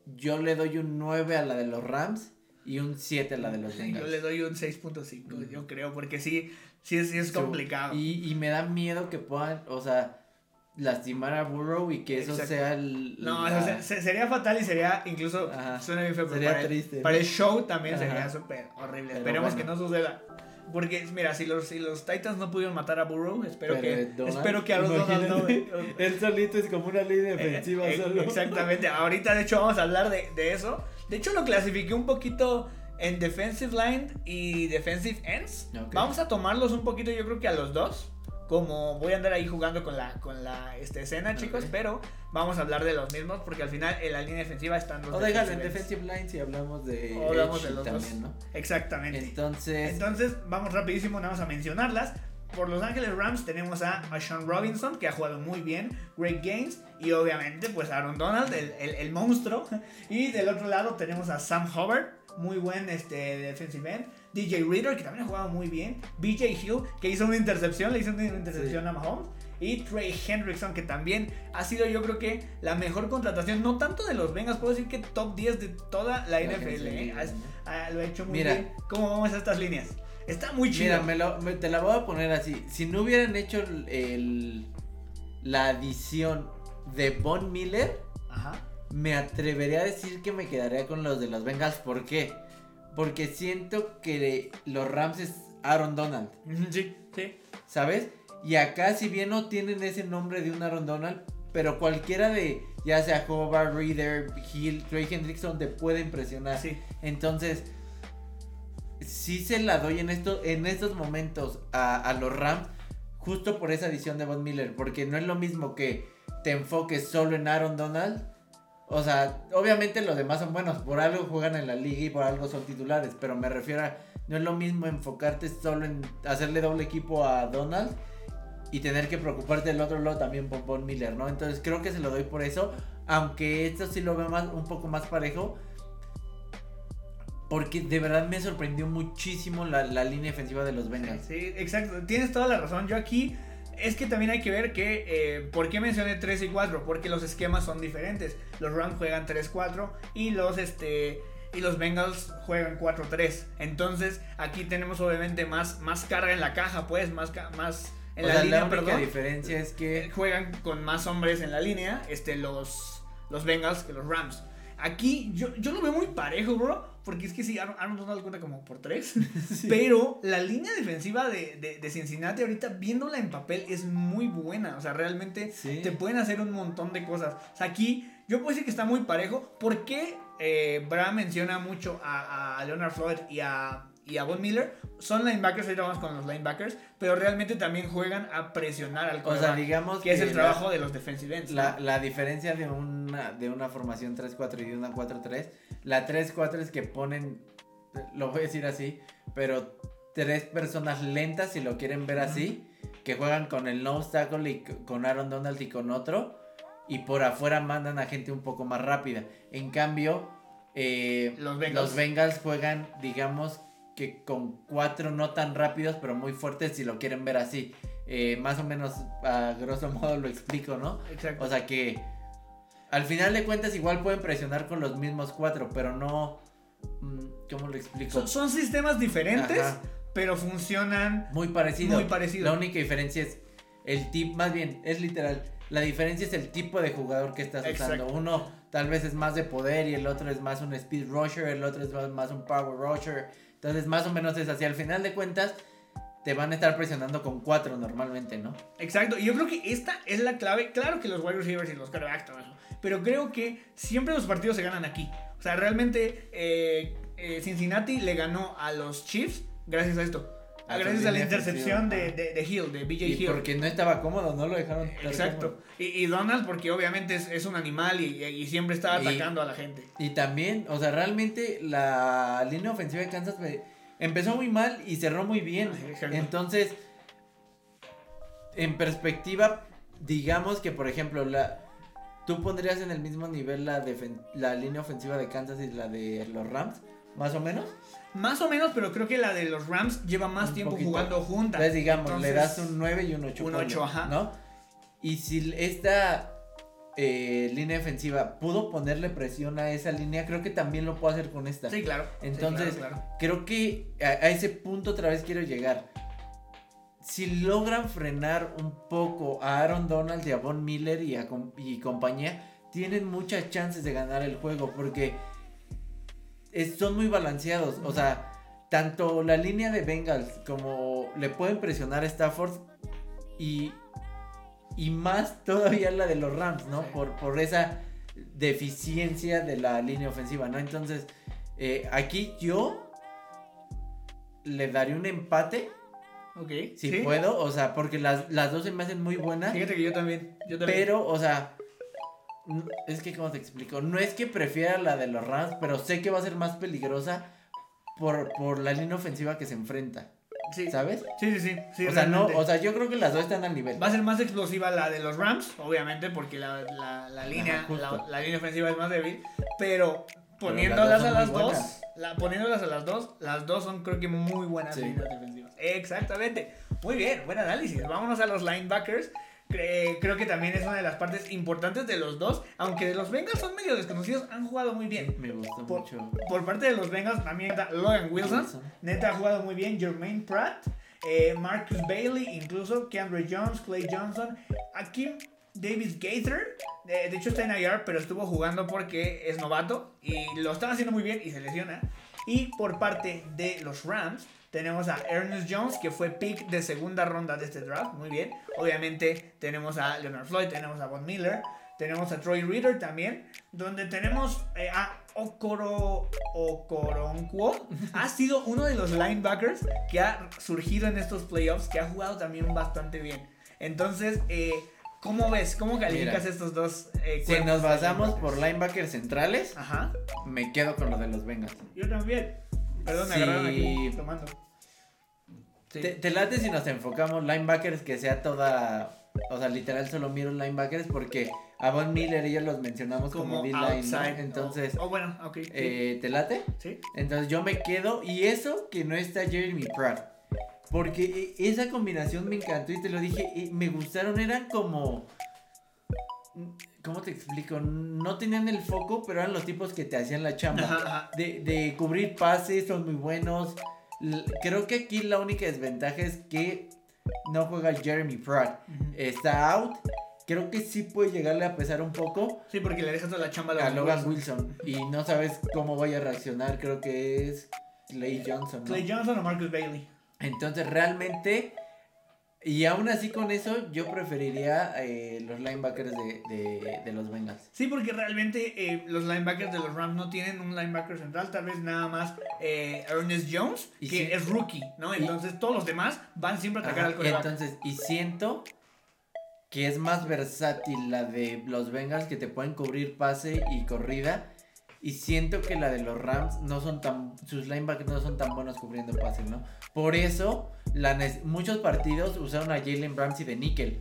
yo le doy un 9 a la de los Rams y un 7 la de los Bengals. Yo le doy un 6.5, yo creo, porque sí, sí, sí es complicado. Y, y, me da miedo que puedan, o sea, lastimar a Burrow y que eso sea el... No, sería fatal y sería incluso, suena bien feo, sería para triste. El, para el show también sería súper horrible. Esperemos que no suceda. Porque, mira, si los, si los Titans no pudieron matar a Burrow, espero que espero que a los Donald no. Él solito es como una línea defensiva eh, solo. Exactamente. Ahorita, de hecho, vamos a hablar de, de eso. De hecho, lo clasifiqué un poquito en defensive line y defensive ends. Vamos a tomarlos un poquito, yo creo que a los dos. Como voy a andar ahí jugando con la, con la este, escena, chicos, pero vamos a hablar de los mismos porque al final en la línea defensiva están los O déjalo en defensive line si hablamos de, o hablamos de los también, ¿no? Exactamente. Entonces, entonces vamos rapidísimo, vamos a mencionarlas por Los Ángeles Rams tenemos a, Sean Robinson, que ha jugado muy bien, Great Games, y obviamente pues Aaron Donald, el, el, monstruo. Y del otro lado tenemos a Sam Hubbard, muy buen este, defensive end. DJ Reader, que también ha jugado muy bien. BJ Hill, que hizo una intercepción, le hizo una intercepción a Mahomes. Y Trey Hendrickson, que también ha sido yo creo que la mejor contratación, no tanto de los Vengas, puedo decir que top 10 de toda la, NFL. ¿eh? lo ha hecho muy bien. ¿Cómo vamos a estas líneas? Está muy chido. Mira, te la voy a poner así. Si no hubieran hecho el, la adición de Von Miller, me atrevería a decir que me quedaría con los de los Bengals. ¿Por qué? Porque siento que los Rams es Aaron Donald. Sí, sí. ¿Sabes? Y acá, si bien no tienen ese nombre de un Aaron Donald, pero cualquiera de, ya sea Hobart, Reader, Hill, Trey Hendrickson, te puede impresionar. Sí. Entonces, sí se la doy en, en estos momentos a, los Rams, justo por esa adición de Von Miller, porque no es lo mismo que te enfoques solo en Aaron Donald. O sea, obviamente los demás son buenos, por algo juegan en la liga y por algo son titulares, pero me refiero a, no es lo mismo enfocarte solo en hacerle doble equipo a Donald y tener que preocuparte del otro lado también por Von Miller, ¿no? Entonces creo que se lo doy por eso, aunque esto sí lo veo más, un poco más parejo, porque de verdad me sorprendió muchísimo la, línea defensiva de los Bengals. Sí, exacto. Tienes toda la razón. Yo aquí es que también hay que ver que, eh, ¿por qué mencioné 3 y 4? Porque los esquemas son diferentes. Los Rams juegan 3-4 y los, este, y los Bengals juegan 4-3. Entonces, aquí tenemos obviamente más, más carga en la caja, pues, más, más en la línea, la única diferencia es que juegan con más hombres en la línea, este, los, los Bengals que los Rams. Aquí yo, yo lo veo muy parejo, bro. Porque es que sí, Aaron, Donald cuenta como por tres. Pero la línea defensiva de, de, Cincinnati ahorita, viéndola en papel, es muy buena. O sea, realmente te pueden hacer un montón de cosas. O sea, aquí yo puedo decir que está muy parejo. ¿Por qué eh, Bram menciona mucho a, a Leonard Floyd y a y a Von Miller son linebackers, ahorita vamos con los linebackers, pero realmente también juegan a presionar al O sea, digamos que, es el trabajo de los defensive ends. La, la, diferencia de una, de una formación 3-4 y de una 4-3, la 3-4 es que ponen, lo voy a decir así, pero tres personas lentas, si lo quieren ver así, que juegan con el nose tackle y con Aaron Donald y con otro, y por afuera mandan a gente un poco más rápida. En cambio, eh, los, los Bengals juegan, digamos, que con cuatro no tan rápidos, pero muy fuertes si lo quieren ver así. Eh, más o menos a grosso modo lo explico, ¿no? Exacto. O sea que al final de cuentas igual pueden presionar con los mismos cuatro, pero no... Mm, ¿Cómo lo explico? Son, sistemas diferentes, pero funcionan muy parecido. Muy parecido. La única diferencia es el tip, más bien, es literal. La diferencia es el tipo de jugador que estás usando. Uno tal vez es más de poder y el otro es más un speed rusher, el otro es más un power rusher. Entonces, más o menos es así. Al final de cuentas, te van a estar presionando con cuatro normalmente, ¿no? Exacto, y yo creo que esta es la clave. Claro que los wide receivers y los quarterbacks, todo eso. Pero creo que siempre los partidos se ganan aquí. O sea, realmente eh, eh, Cincinnati le ganó a los Chiefs gracias a esto. A su gracias a la intercepción de, de, de Hill, de BJ Y Hill. porque no estaba cómodo, no lo dejaron. Exacto. Y, y Donald, porque obviamente es, es un animal y, y siempre está Y- atacando a la gente. Y también, o sea, realmente la línea ofensiva de Kansas empezó muy mal y cerró muy bien. Exacto. Entonces, en perspectiva, digamos que, por ejemplo, la tú pondrías en el mismo nivel la, defen- la línea ofensiva de Kansas y la de los Rams, más o menos. Más o menos, pero creo que la de los Rams lleva más Un tiempo poquito. jugando juntas. Entonces, digamos, le das un 9 y un 8. un ocho, ajá. ¿No? Y si esta eh, línea defensiva pudo ponerle presión a esa línea, creo que también lo puede hacer con esta. Sí, claro. Sí, Entonces, claro, claro. Creo que a, a ese punto otra vez quiero llegar. Si logran frenar un poco a Aaron Donald y a Von Miller y, a y compañía, tienen muchas chances de ganar el juego porque es- son muy balanceados. O sea, tanto la línea de Bengals como le pueden presionar a Stafford y, y más todavía la de los Rams, ¿no? Sí. Por, por esa deficiencia de la línea ofensiva, ¿no? Entonces, eh, aquí yo le daré un empate, Ok. si ¿Sí? puedo, o sea, porque las, las dos se me hacen muy buenas, Fíjate que yo también. Yo también. pero, o sea, es que, ¿cómo te explico? No es que prefiera la de los Rams, pero sé que va a ser más peligrosa por, por la línea ofensiva que se enfrenta, sí. ¿sabes? Sí, sí, sí. sí, o sea, no, o sea, yo creo que las dos están al nivel. Va a ser más explosiva la de los Rams, obviamente, porque la, la, la línea, Ajá, la, la línea ofensiva es más débil, pero Pero poniéndolas las dos a las dos, poniéndolas a las dos, las dos son creo que muy buenas Sí. líneas defensivas. Exactamente. Muy bien, buen análisis. Vámonos a los linebackers. Cre- Creo que también es una de las partes importantes de los dos, aunque de los Bengals son medio desconocidos, han jugado muy bien. Me gustó Por, mucho. por parte de los Bengals también está Logan Wilson. Wilson. Neta ha jugado muy bien. Jermaine Pratt, eh, Marcus Bailey, incluso Keandre Jones, Clay Johnson, Akim Davis Gaither. eh, de hecho está en IR, pero estuvo jugando porque es novato y lo estaba haciendo muy bien y se lesiona. Y por parte de los Rams tenemos a Ernest Jones, que fue pick de segunda ronda de este draft. Muy bien. Obviamente tenemos a Leonard Floyd, tenemos a Von Miller. Tenemos a Troy Reader también, donde tenemos eh, a Okoro Okoronkwo. ha sido uno de los linebackers que ha surgido en estos playoffs, que ha jugado también bastante bien. Entonces, eh, ¿cómo ves? ¿Cómo calificas Mira, estos dos eh, Si nos basamos linebackers? por linebackers centrales, Ajá, me quedo con lo de los Bengals. yo también. Perdón, me Sí. agarraron aquí tomando. Sí. Te, te late si nos enfocamos linebackers que sea toda. O sea, literal solo miro linebackers porque a Von Miller ellos los mencionamos como, como D-line, ¿no? Entonces, Oh, oh, bueno, ok. sí. eh, ¿te late? ¿Sí? Entonces yo me quedo. Y eso que no está Jeremy Pratt. Porque e- esa combinación me encantó y te lo dije. y me gustaron, eran como. ¿Cómo te explico? No tenían el foco, pero eran los tipos que te hacían la chamba. Ajá, ajá. de, de cubrir pases, son muy buenos. Creo que aquí la única desventaja es que no juega Jeremy Pratt. Ujú. Está out. Creo que sí puede llegarle a pesar un poco Sí, porque le dejas toda la chamba a Logan Wilson. Wilson. Y no sabes cómo vaya a reaccionar. Creo que es Clay Johnson. ¿no? Clay Johnson o Marcus Bailey. Entonces realmente... Y aún así con eso yo preferiría eh, los linebackers de, de, de los Bengals. Sí, porque realmente eh, los linebackers de los Rams no tienen un linebacker central, tal vez nada más eh, Ernest Jones, Y que sí. es rookie, ¿no? Y- Entonces todos los demás van siempre a atacar Ajá, al coreback. Entonces, y siento que es más versátil la de los Bengals que te pueden cubrir pase y corrida. Y siento que la de los Rams no son tan. Sus linebackers no son tan buenos cubriendo pase, ¿no? Por eso, la muchos partidos usaron a Jalen Ramsey de níquel.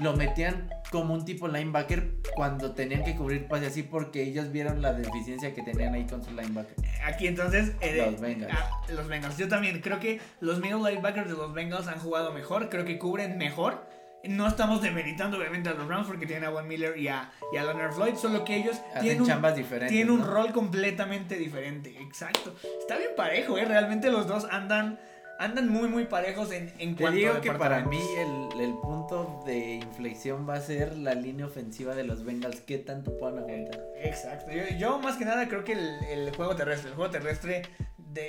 Lo metían como un tipo linebacker cuando tenían que cubrir pase así porque ellos vieron la deficiencia que tenían ahí con su linebacker. Aquí entonces eh, Los Bengals. ah, los Bengals. Yo también creo que los middle linebackers de los Bengals han jugado mejor, creo que cubren mejor. No estamos demeritando obviamente a los Rams porque tienen a Von Miller y a, y a Leonard Floyd, solo que ellos Hacen tienen un, chambas diferentes. tienen un rol completamente diferente. Exacto. Está bien parejo, ¿eh? Realmente los dos andan, andan muy, muy parejos en, en Te cuanto digo que para mí el, el punto de inflexión va a ser la línea ofensiva de los Bengals. ¿Qué tanto puedan aguantar? Exacto. Yo, yo más que nada creo que el, el juego terrestre, el juego terrestre de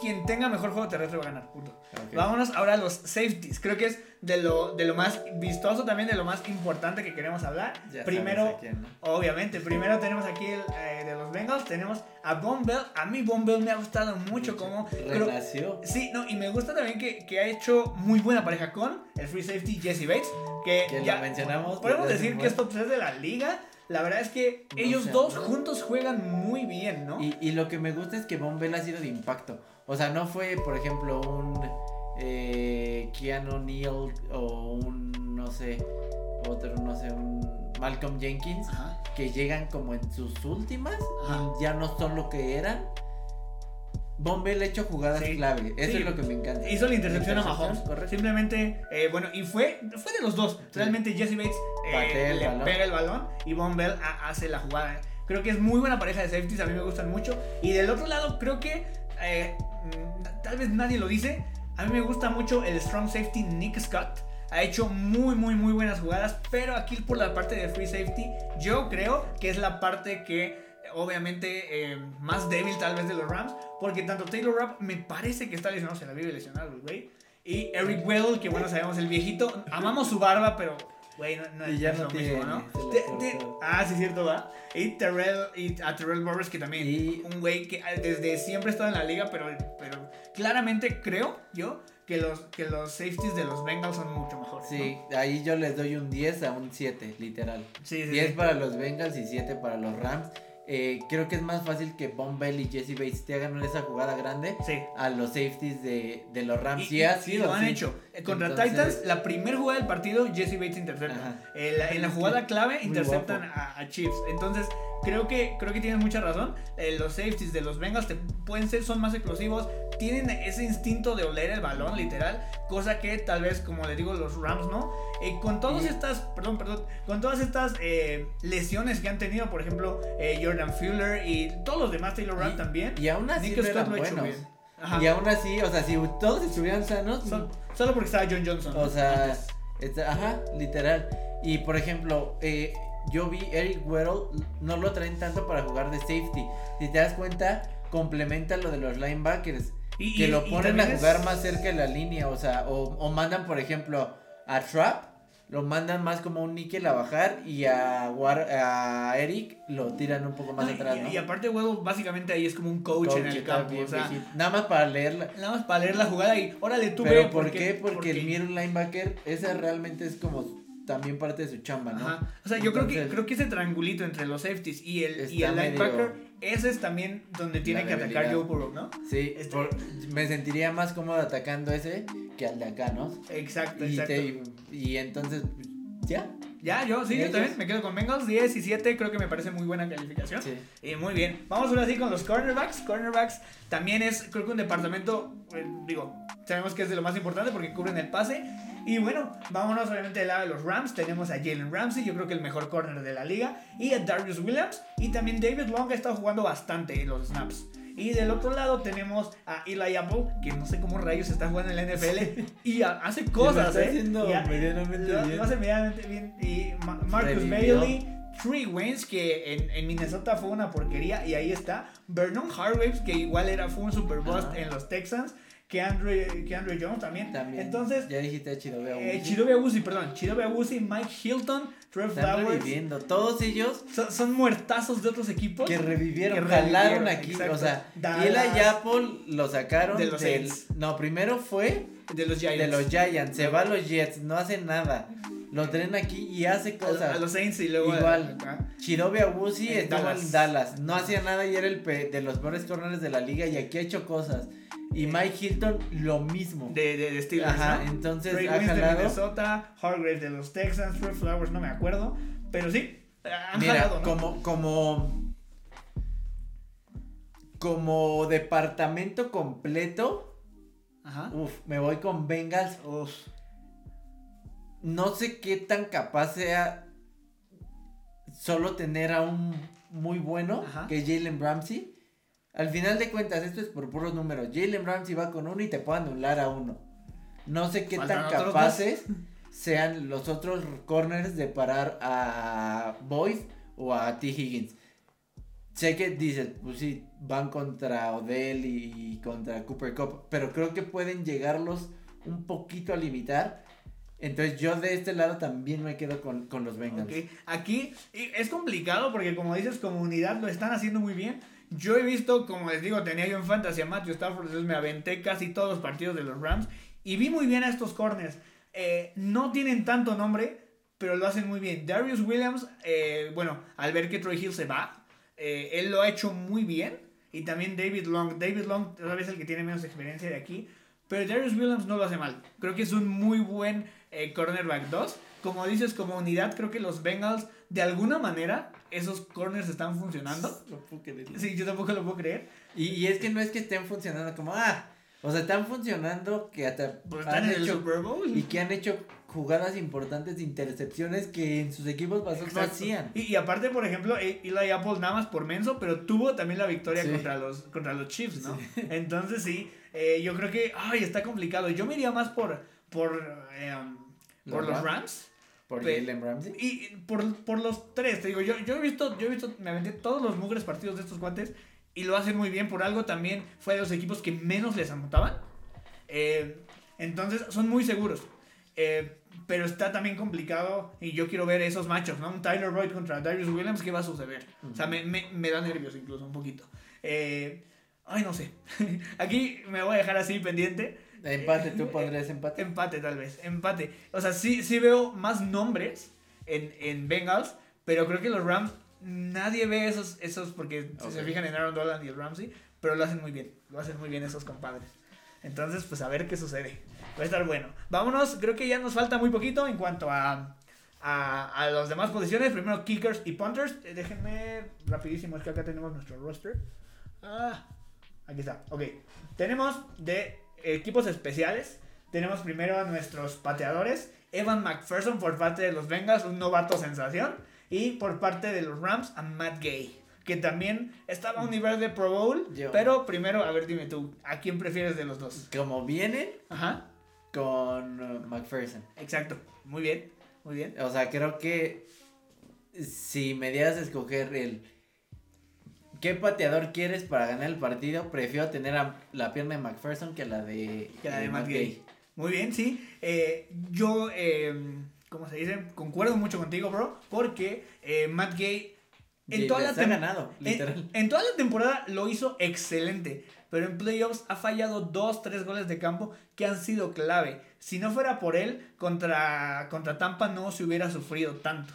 quien tenga mejor juego terrestre va a ganar, punto. Vámonos ahora a los safeties. Creo que es de lo, de lo más vistoso también, de lo más importante que queremos hablar. Ya Primero, obviamente, primero tenemos aquí el, eh, de los Bengals, tenemos a Von Bell. A mí Von Bell me ha gustado mucho como... creo- Renació. Sí, no, y me gusta también que, que ha hecho muy buena pareja con el free safety Jesse Bates, que Que ya lo mencionamos. podemos decir que es top 3 de la liga. La verdad es que No ellos dos ¿no? juntos juegan muy bien, ¿no? Y, y lo que me gusta es que Von Bell ha sido de impacto. O sea, no fue, por ejemplo, un eh, Keanu Neal o un, no sé, otro, no sé, un Malcolm Jenkins, Ajá. que llegan como en sus últimas Ajá. y ya no son lo que eran. Von Bell ha hecho jugadas Sí. clave. Eso Sí. es lo que me encanta. Hizo la intercepción a Mahomes. correcto. Simplemente, eh, bueno, y fue, fue de los dos. Realmente Jesse Bates eh, el le balón. pega el balón y Von Bell ha- hace la jugada. Creo que es muy buena pareja de safeties, a mí me gustan mucho. Y del otro lado, creo que eh, mm, tal vez nadie lo dice. A mí me gusta mucho el strong safety Nick Scott. Ha hecho muy, muy, muy buenas jugadas. Pero aquí por la parte de free safety, yo creo que es la parte que obviamente eh, más débil tal vez de los Rams. Porque tanto Taylor Rapp me parece que está lesionado, se la vive lesionado, güey. Y Eric Weddle, que bueno, sabemos el viejito. Amamos su barba, pero, güey, no, no Y ya no lo tiene, mismo, ¿no? Te- te- ah, sí, cierto, va. Y Terrell, y a Terrell Morris, que también, Y- un güey que ah, desde siempre ha estado en la liga, pero, pero claramente creo yo que los, que los safeties de los Bengals son mucho mejores. Sí, ahí yo les doy un 10 a un 7, literal. ¿no? sí, sí. 10 sí. para los Bengals y 7 para los Rams. Eh, creo que es más fácil que Von Bell y Jesse Bates te hagan esa jugada grande Sí. a los safeties de, de los Rams. Y, sí y- sido. lo han sí. hecho. Eh, Contra Entonces- Titans, la primera jugada del partido, Jesse Bates intercepta. Eh, la- en la jugada clave interceptan a, a Chiefs. Entonces, creo que, creo que tienes mucha razón. Eh, los safeties de los Bengals te pueden ser, son más explosivos. Tienen ese instinto de oler el balón, literal. Cosa que tal vez, como le digo, los Rams no. Eh, con todas estas, perdón, perdón, con todas estas eh, lesiones que han tenido, por ejemplo, eh, Jordan Fuller y todos los demás, Taylor Rapp también. Y aún así Nick Scott lo buenos. bien. Ajá. Y aún así, o sea, si todos estuvieran sanos, Sol- solo porque estaba John Johnson. o sea, está- ajá, literal. Y por ejemplo, eh, yo vi Eric Weddle, no lo traen tanto para jugar de safety. Si te das cuenta, complementa lo de los linebackers. Y- que y- lo ponen a es- jugar más cerca de la línea, o sea, o, o mandan, por ejemplo, a Trap, lo mandan más como un níquel a bajar y a, War- a Eric lo tiran un poco más No, atrás, y, ¿no? y aparte, huevo, básicamente ahí es como un coach, Coach en el campo. bien O sea. Nada más para leerla. nada más para leer la jugada y órale, tú Pero ve, ¿por qué? Porque, el middle linebacker, esa realmente es como también parte de su chamba, ¿no? Ajá. O sea, yo creo que creo que ese triangulito entre los safeties y el, y el linebacker, ese es también donde tiene que atacar. Joe Burrow, ¿no? Sí, Este- por- me sentiría más cómodo atacando ese que al de acá, ¿no? Exacto, Y, exacto. te- y entonces, ya. Ya, yo, sí, yo también me quedo con Bengals 10 y 7, creo que me parece muy buena calificación. Sí. Y muy bien. Vamos ahora sí con los cornerbacks. Cornerbacks también es, creo que un departamento, eh, digo, sabemos que es de lo más importante porque cubren el pase. Y bueno, vámonos obviamente del lado de los Rams. Tenemos a Jalen Ramsey, yo creo que el mejor corner de la liga. Y a Darius Williams. Y también David Long ha estado jugando bastante en los snaps. Y del otro lado tenemos a Eli Apple, que no sé cómo rayos está jugando en la NFL. y ha- hace cosas, está ¿eh? haciendo Y ha- medianamente lo- bien. lo hace medianamente bien. Y Ma- Marcus. Bailey. Trey Waynes, que en, en Minnesota fue una porquería, y ahí está. Vernon Hargraves, que igual era, fue un super bust Ajá. en los Texans. Que Andre, que Andre Jones también. También. Entonces, ya dijiste a Chido eh, Chidobe Awuzie, perdón. Chidobe Awuzie, Mike Hilton, Trev Están Flowers. reviviendo. Todos ellos Son, son muertazos de otros equipos. que revivieron, Que jalaron revivieron, aquí. exacto. O sea, Dallas. Eli Apple lo sacaron De los del- Saints. No, primero fue de los Giants. de los Giants. Se va a los Jets, no hace nada. Lo traen aquí y hace cosas. a los Saints y luego. Igual. Chidobe En estuvo Dallas. en Dallas. No hacía nada y era el pe- de los peores corners de la liga y aquí ha hecho cosas. Y Eh. Mike Hilton lo mismo. De, de, de Steelers, Ajá, ¿no? entonces Trey ha Waynes de jalado. Minnesota, Hargraves de los Texans, Trev Flowers, no me acuerdo. Pero sí, han Mira, jalado, ¿no? como, como, como departamento completo, Ajá. uf, me voy con Bengals. Uf. No sé qué tan capaz sea solo tener a un muy bueno Ajá. que Jalen Ramsey. Al final de cuentas, esto es por puros números. Jalen Ramsey va con uno y te puede anular a uno. No sé qué tan capaces sean los otros corners de parar a Boyd o a T. Higgins. sé que dices, pues sí, van contra Odell y contra Cooper Cup, pero creo que pueden llegarlos un poquito a limitar. Entonces yo de este lado también me quedo con, con los Bengals. Aquí es complicado porque como dices, como unidad lo están haciendo muy bien. Yo he visto, como les digo, tenía yo en fantasy a Matthew Stafford, entonces me aventé casi todos los partidos de los Rams y vi muy bien a estos corners. Eh, no tienen tanto nombre, pero lo hacen muy bien. Darius Williams, eh, bueno, al ver que Troy Hill se va, eh, él lo ha hecho muy bien. Y también David Long. David Long tal vez el que tiene menos experiencia de aquí. Pero Darius Williams no lo hace mal. Creo que es un muy buen eh, cornerback 2. Como dices, como unidad, creo que los Bengals, de alguna manera, esos corners están funcionando. No puedo creerlo. Sí, yo tampoco lo puedo creer. Y, y es que no es que estén funcionando como, ah, o sea, están funcionando que hasta Pues han están en el hecho- Super Bowl. y que han hecho jugadas importantes de intercepciones que en sus equipos pasados no Exacto. hacían. Y, y aparte, por ejemplo, E- Eli Apple nada más por menso, pero tuvo también la victoria Sí. contra, los, contra los Chiefs, ¿no? Entonces sí, eh, yo creo que, ay, está complicado. Yo me iría más por, por, eh, por ¿Los Rams? Por Jalen Ramsey. Y por, por los tres, te digo, yo, yo he visto, yo he visto, me aventé todos los mugres partidos de estos guantes y lo hacen muy bien. Por algo también fue de los equipos que menos les anotaban. Eh, entonces son muy seguros. Eh, pero está también complicado y yo quiero ver esos machos, ¿no? Un Tyler Boyd contra Darius Williams, ¿qué va a suceder? O sea, me, me, me da nervios incluso un poquito. Eh, ay, no sé. Aquí me voy a dejar así pendiente. Empate, tú pondrías empate. Empate, tal vez. Empate. O sea, sí, sí veo más nombres en, en Bengals, pero creo que los Rams, nadie ve esos, esos porque si se fijan en Aaron Donald y el Ramsey, pero lo hacen muy bien. Lo hacen muy bien esos compadres. Entonces, pues a ver qué sucede. Va a estar bueno. Vámonos, creo que ya nos falta muy poquito en cuanto a, a, a las demás posiciones. Primero, kickers y punters. Eh, déjenme rapidísimo, es que acá tenemos nuestro roster. Ah, aquí está. Ok. Tenemos de equipos especiales. Tenemos primero a nuestros pateadores. Evan McPherson por parte de los Bengals, un novato sensación. Y por parte de los Rams, a Matt Gay. Que también estaba a un nivel de Pro Bowl. Yo. Pero primero, a ver, dime tú, ¿a quién prefieres de los dos? Como vienen Ajá, con uh, McPherson. exacto. Muy bien, muy bien. O sea, creo que si me dieras a escoger el qué pateador quieres para ganar el partido, prefiero tener a la pierna de McPherson que la de, Que la de eh, Matt Gay. Muy bien, sí. Eh, yo, eh, ¿cómo se dice? Concuerdo mucho contigo, bro. Porque eh, Matt Gay en Y toda, la ganado, en, literal. en toda la temporada lo hizo excelente. Pero en playoffs ha fallado dos, tres goles de campo que han sido clave. Si no fuera por él, contra, contra Tampa no se hubiera sufrido tanto.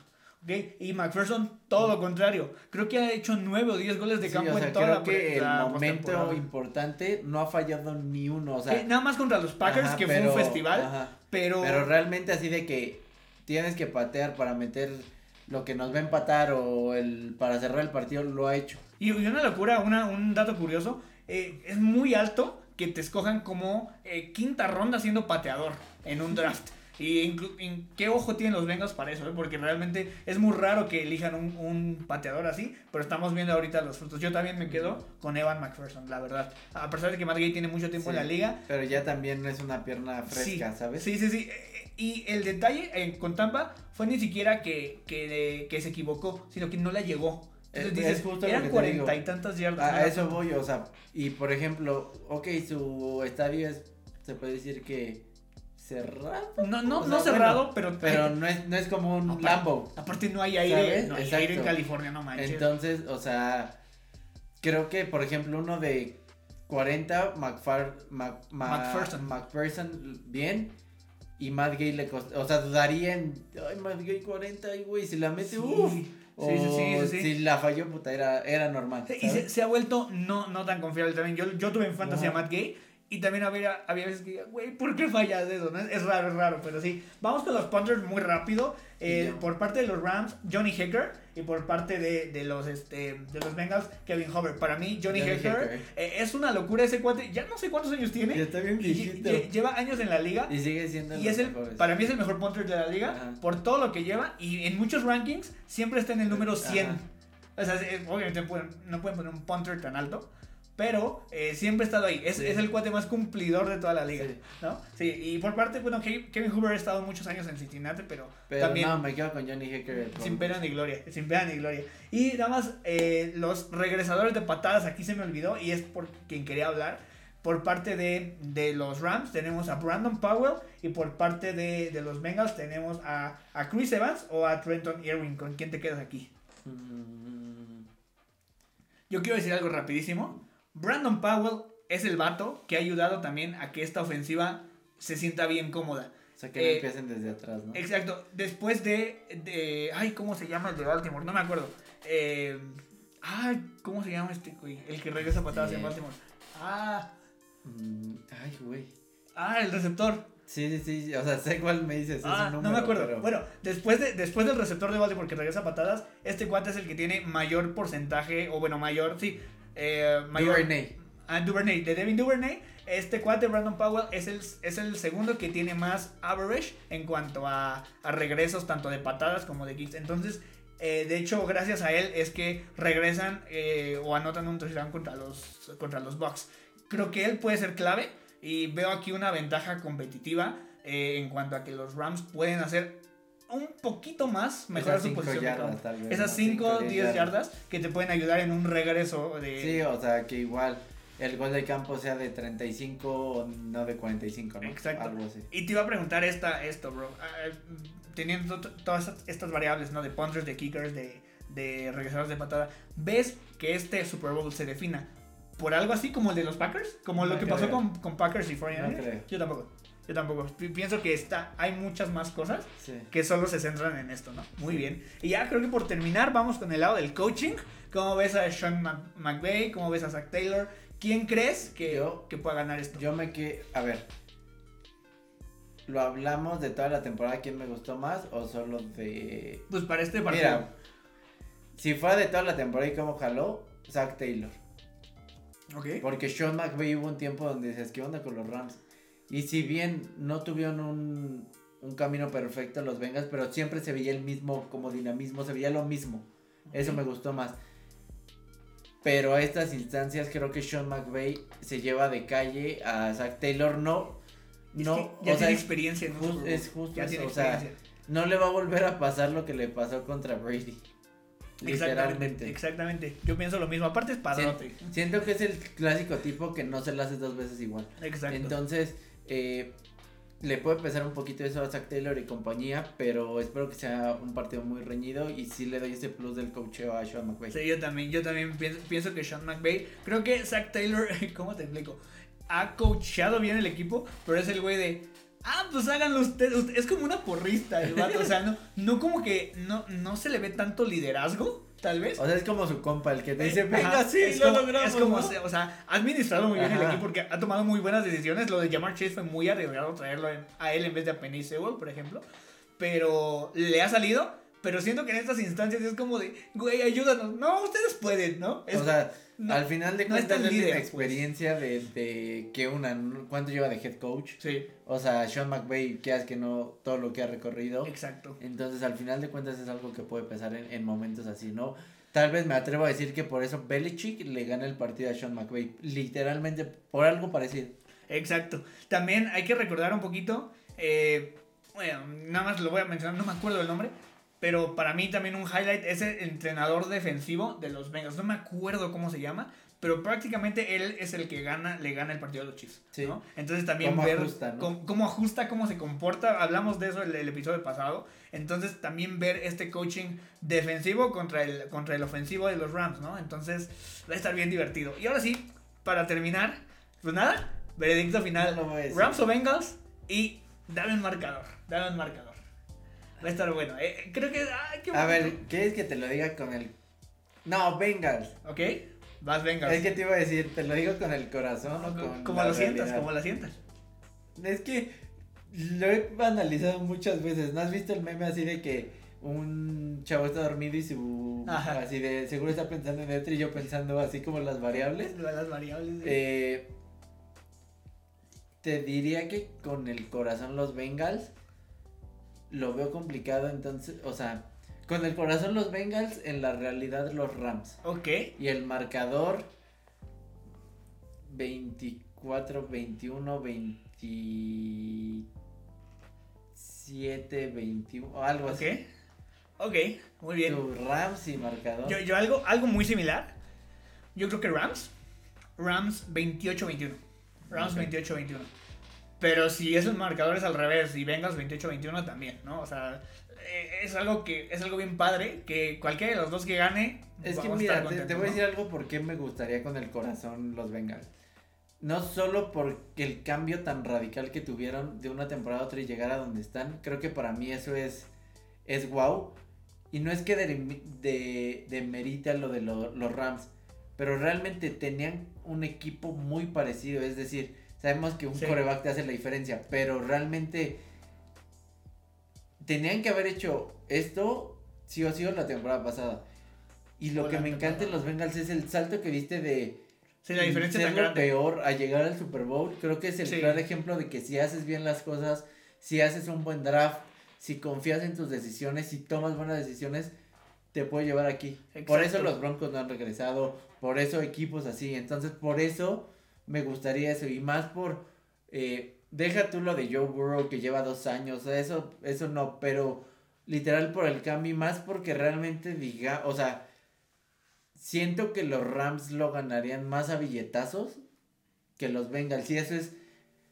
Y McPherson, todo lo contrario. Creo que ha hecho nueve o diez goles de Sí, campo o sea, en toda creo la que el la momento importante no ha fallado ni uno, o sea, nada más contra los Packers, ajá, que fue un festival. ajá. Pero, Pero realmente así de que tienes que patear para meter lo que nos va a empatar o el para cerrar el partido lo ha hecho. Y, y una locura, una, un dato curioso, eh, es muy alto que te escojan como eh, quinta ronda siendo pateador en un draft. Y en qué ojo tienen los Bengals para eso, eh? porque realmente es muy raro que elijan un, un pateador así, pero estamos viendo ahorita los frutos. Yo también me quedo con Evan McPherson, la verdad. A pesar de que Matt Gay tiene mucho tiempo Sí, en la liga, Pero ya también es una pierna fresca, sí, ¿sabes? Sí, sí, sí. Eh, Y el detalle eh, con Tampa fue ni siquiera que, que, que se equivocó, sino que no la llegó. Entonces Es- dices, es justo lo eran cuarenta y tantas yardas. A, eso voy, o sea, y por ejemplo, ok, su estadio es, se puede decir que cerrado, No, no, O sea, no cerrado, bueno, pero, pero no es, no es como un Aparte- Lambo. aparte no hay aire, no hay aire en California, no manches. Entonces, o sea, creo que, por ejemplo, uno de 40, McFar, Mac- Ma- McPherson. McPherson, bien. Y Matt Gay le costó, o sea, dudaría en, ay, Matt Gay 40, y güey, si la mete, Sí, uff. sí, O sí, sí, sí, si la falló, puta, era, era normal. Y se, ha vuelto no, no tan confiable también. Yo, yo tuve en fantasy a. Matt Gay y también había, había veces que, güey, ¿por qué fallas eso? no? Es, es raro, es raro, pero sí. Vamos con los punters muy rápido. Eh, Y por parte de los Rams, Johnny Hacker. Y por parte de, de los, este, de los Bengals, Kevin Hover. Para mí, Johnny, Johnny Hacker. eh, es una locura ese cuate. Ya no sé cuántos años tiene. Ya está bien y viejito. lle- lleva años en la liga. Y sigue siendo Y es el, mejores. para mí es el mejor punter de la liga Ajá. por todo lo que lleva y en muchos rankings siempre está en el número 100. Ajá. O sea, obviamente no pueden poner un punter tan alto, pero eh, siempre ha estado ahí. Es, Sí. es el cuate más cumplidor de toda la liga, Sí. ¿no? Sí, y por parte, bueno, Ke- Kevin Hoover ha estado muchos años en Cincinnati, pero, Pero también no, me quedo con Johnny sin pena ni gloria, sin pena ni gloria. Y nada más, eh, los regresadores de patadas, aquí se me olvidó, y es por quien quería hablar. Por parte de, de los Rams tenemos a Brandon Powell y por parte de, de los Bengals tenemos a, a Chris Evans o a Trenton Irwin. ¿Con quién te quedas aquí? Mm, Yo quiero decir algo rapidísimo. Brandon Powell es el vato que ha ayudado también a que esta ofensiva se sienta bien cómoda. o sea, que no Eh, empiecen desde atrás, ¿no? Exacto. Después de, de- Ay, ¿cómo se llama el de Baltimore? No me acuerdo. Eh, ay, ¿cómo se llama este güey? El que regresa patadas en. Baltimore. Ah, Mm, ay, güey. ah, el receptor. Sí, sí, sí, o sea, sé cuál me dices. es Ah, no número, me acuerdo. pero- Bueno, después, de, después del receptor de Baltimore que regresa patadas, este cuate es el que tiene mayor porcentaje, o bueno, mayor, sí, eh, mayor... Duvernay. Ah, Duvernay, de Devin Duvernay. Este cuate, Brandon Powell, es el, es el segundo que tiene más average en cuanto a, a regresos, tanto de patadas como de kicks. Entonces, eh, de hecho, gracias a él es que regresan eh, o anotan un touchdown contra los, contra los Bucks. Creo que él puede ser clave y veo aquí una ventaja competitiva eh, en cuanto a que los Rams pueden hacer un poquito más, mejorar Esas su posición. yardas, tal vez, Esas ¿no? 5 Cinco, 10 diez yardas que te pueden ayudar en un regreso de... Sí, o sea, que igual el gol de campo sea de 35 o no de 45, ¿no? Exacto. Algo así. Y te iba a preguntar esta, esto, bro. Ah, teniendo to- todas estas- variables, ¿no? De punters, de kickers, de, de regresadores de patada. ¿Ves que este Super Bowl se defina por algo así como el de los Packers? Como lo No que pasó creo. con, con Packers y 49ers. No. Yo tampoco. Yo tampoco. Pi- Pienso que está, hay muchas más cosas Sí. que solo se centran en esto, ¿no? Muy bien. Y ya creo que por terminar, vamos con el lado del coaching. ¿Cómo ves a Sean Mc- McVay? ¿Cómo ves a Zach Taylor? ¿Quién crees que, Yo- que pueda ganar esto? Yo me que, a ver, ¿lo hablamos de toda la temporada quién me gustó más o solo de... Pues para este partido. Mira, si fuera de toda la temporada y cómo jaló, Zach Taylor. ok. Porque Sean McVay hubo un tiempo donde decías, ¿qué onda con los Rams? Y si bien no tuvieron un, un camino perfecto los Bengals, pero siempre se veía el mismo como dinamismo, se veía lo mismo. Eso me gustó más. Pero a estas instancias creo que Sean McVay se lleva de calle a Zach Taylor. No, Es no, que ya o tiene sea, experiencia Bowl. es justo Ya eso, tiene o sea, no le va a volver a pasar lo que le pasó contra Brady. Exactamente, Literalmente. exactamente. Yo pienso lo mismo. Aparte es padrote. Siento que es el clásico tipo que no se lo hace dos veces igual. Exacto. Entonces, le puede pesar un poquito eso a Zach Taylor y compañía, pero espero que sea un partido muy reñido y sí le doy ese plus del coacheo a Sean McVay. Sí, yo también, yo también pienso, que Sean McVay, creo que Zach Taylor, ¿cómo te explico? Ha coachado bien el equipo, pero es el güey de, ah, pues háganlo ustedes, usted- es como una porrista el o sea, no, no como que, no, no se le ve tanto liderazgo, tal vez. O sea, es como su compa, el que te dice, Ajá, venga, sí, es lo como, logramos. Es como, ¿no?". se- o sea, ha administrado muy bien el equipo porque ha tomado muy buenas decisiones. Lo de Jamar Chase fue muy arriesgado traerlo en- a él en vez de a Penny Sewell, por ejemplo. Pero le ha salido. Pero siento que en estas instancias es como de, güey, ayúdanos. No, ustedes pueden, ¿no? Es- o sea, no- al final de no es cuentas tan es líder, una pues. experiencia de, de que una, ¿no? ¿cuánto lleva de head coach? Sí, O sea, Sean McVay, que hace que no, todo lo que ha recorrido. exacto. Entonces, al final de cuentas es algo que puede pesar en, en momentos así, ¿no? Tal vez me atrevo a decir que por eso Belichick le gana el partido a Sean McVay. Literalmente, por algo parecido. Exacto. También hay que recordar un poquito, eh, bueno, nada más lo voy a mencionar, no me acuerdo del nombre, pero para mí también un highlight es el entrenador defensivo de los Bengals. No me acuerdo cómo se llama, pero prácticamente él es el que gana, le gana el partido a los Chiefs. Sí. ¿no? Entonces también Cómo ver ajusta, ¿no? cómo, cómo ajusta, cómo se comporta. Hablamos de eso el, el episodio pasado. Entonces también ver este coaching defensivo contra el, contra el ofensivo de los Rams, ¿no? Entonces va a estar bien divertido. Y ahora sí, para terminar, pues nada, veredicto final. No. Rams o Bengals y dame un marcador, dame un marcador. Va a estar bueno. Eh, creo que... qué A ver. ¿quieres que te lo diga con el... No, Bengals. ¿Ok? Vas Bengals. Es que te iba a decir, ¿te lo digo con el corazón o con como la lo sientas, como lo sientas. Es que lo he analizado muchas veces. ¿No has visto el meme así de que un chavo está dormido y su... Ajá. Así de, seguro está pensando en otro y yo pensando así como las variables? Las variables. Eh, te diría que con el corazón los Bengals lo veo complicado, entonces, o sea, con el corazón los Bengals, en la realidad los Rams. Ok. Y el marcador 24, 21, 27, 21, algo así. Ok. Ok, muy bien. Tu Rams y marcador. Yo, yo algo, algo muy similar. Yo creo que Rams. Rams 28-21. Rams Ok. 28-21. Pero si esos marcadores al revés y vengas 28-21 también, ¿no? O sea, eh, es algo que es algo bien padre que cualquiera de los dos que gane Es que mira, te, te voy a decir algo por qué me gustaría con el corazón los Bengals. No solo porque el cambio tan radical que tuvieron de una temporada a otra y llegar a donde están, creo que para mí eso es, es wow. Y no es que de, de, a lo de lo- los Rams, pero realmente tenían un equipo muy parecido. Es decir, sabemos que un Sí. coreback te hace la diferencia, pero realmente tenían que haber hecho esto sí o sí o la temporada pasada. Y lo O que me encanta en los Bengals es el salto que viste de Sí, la diferencia ser lo peor a llegar al Super Bowl. Creo que es el Sí. claro ejemplo de que si haces bien las cosas, si haces un buen draft, si confías en tus decisiones, si tomas buenas decisiones, te puede llevar aquí. Por eso Exacto. los Broncos no han regresado, por eso equipos así. Entonces, por eso me gustaría eso. Y más por. eh, deja tú lo de Joe Burrow que lleva dos años. Eso, eso no, pero literal por el cambio. Y más porque realmente diga. O sea, siento que los Rams lo ganarían más a billetazos que los Bengals. Y eso es.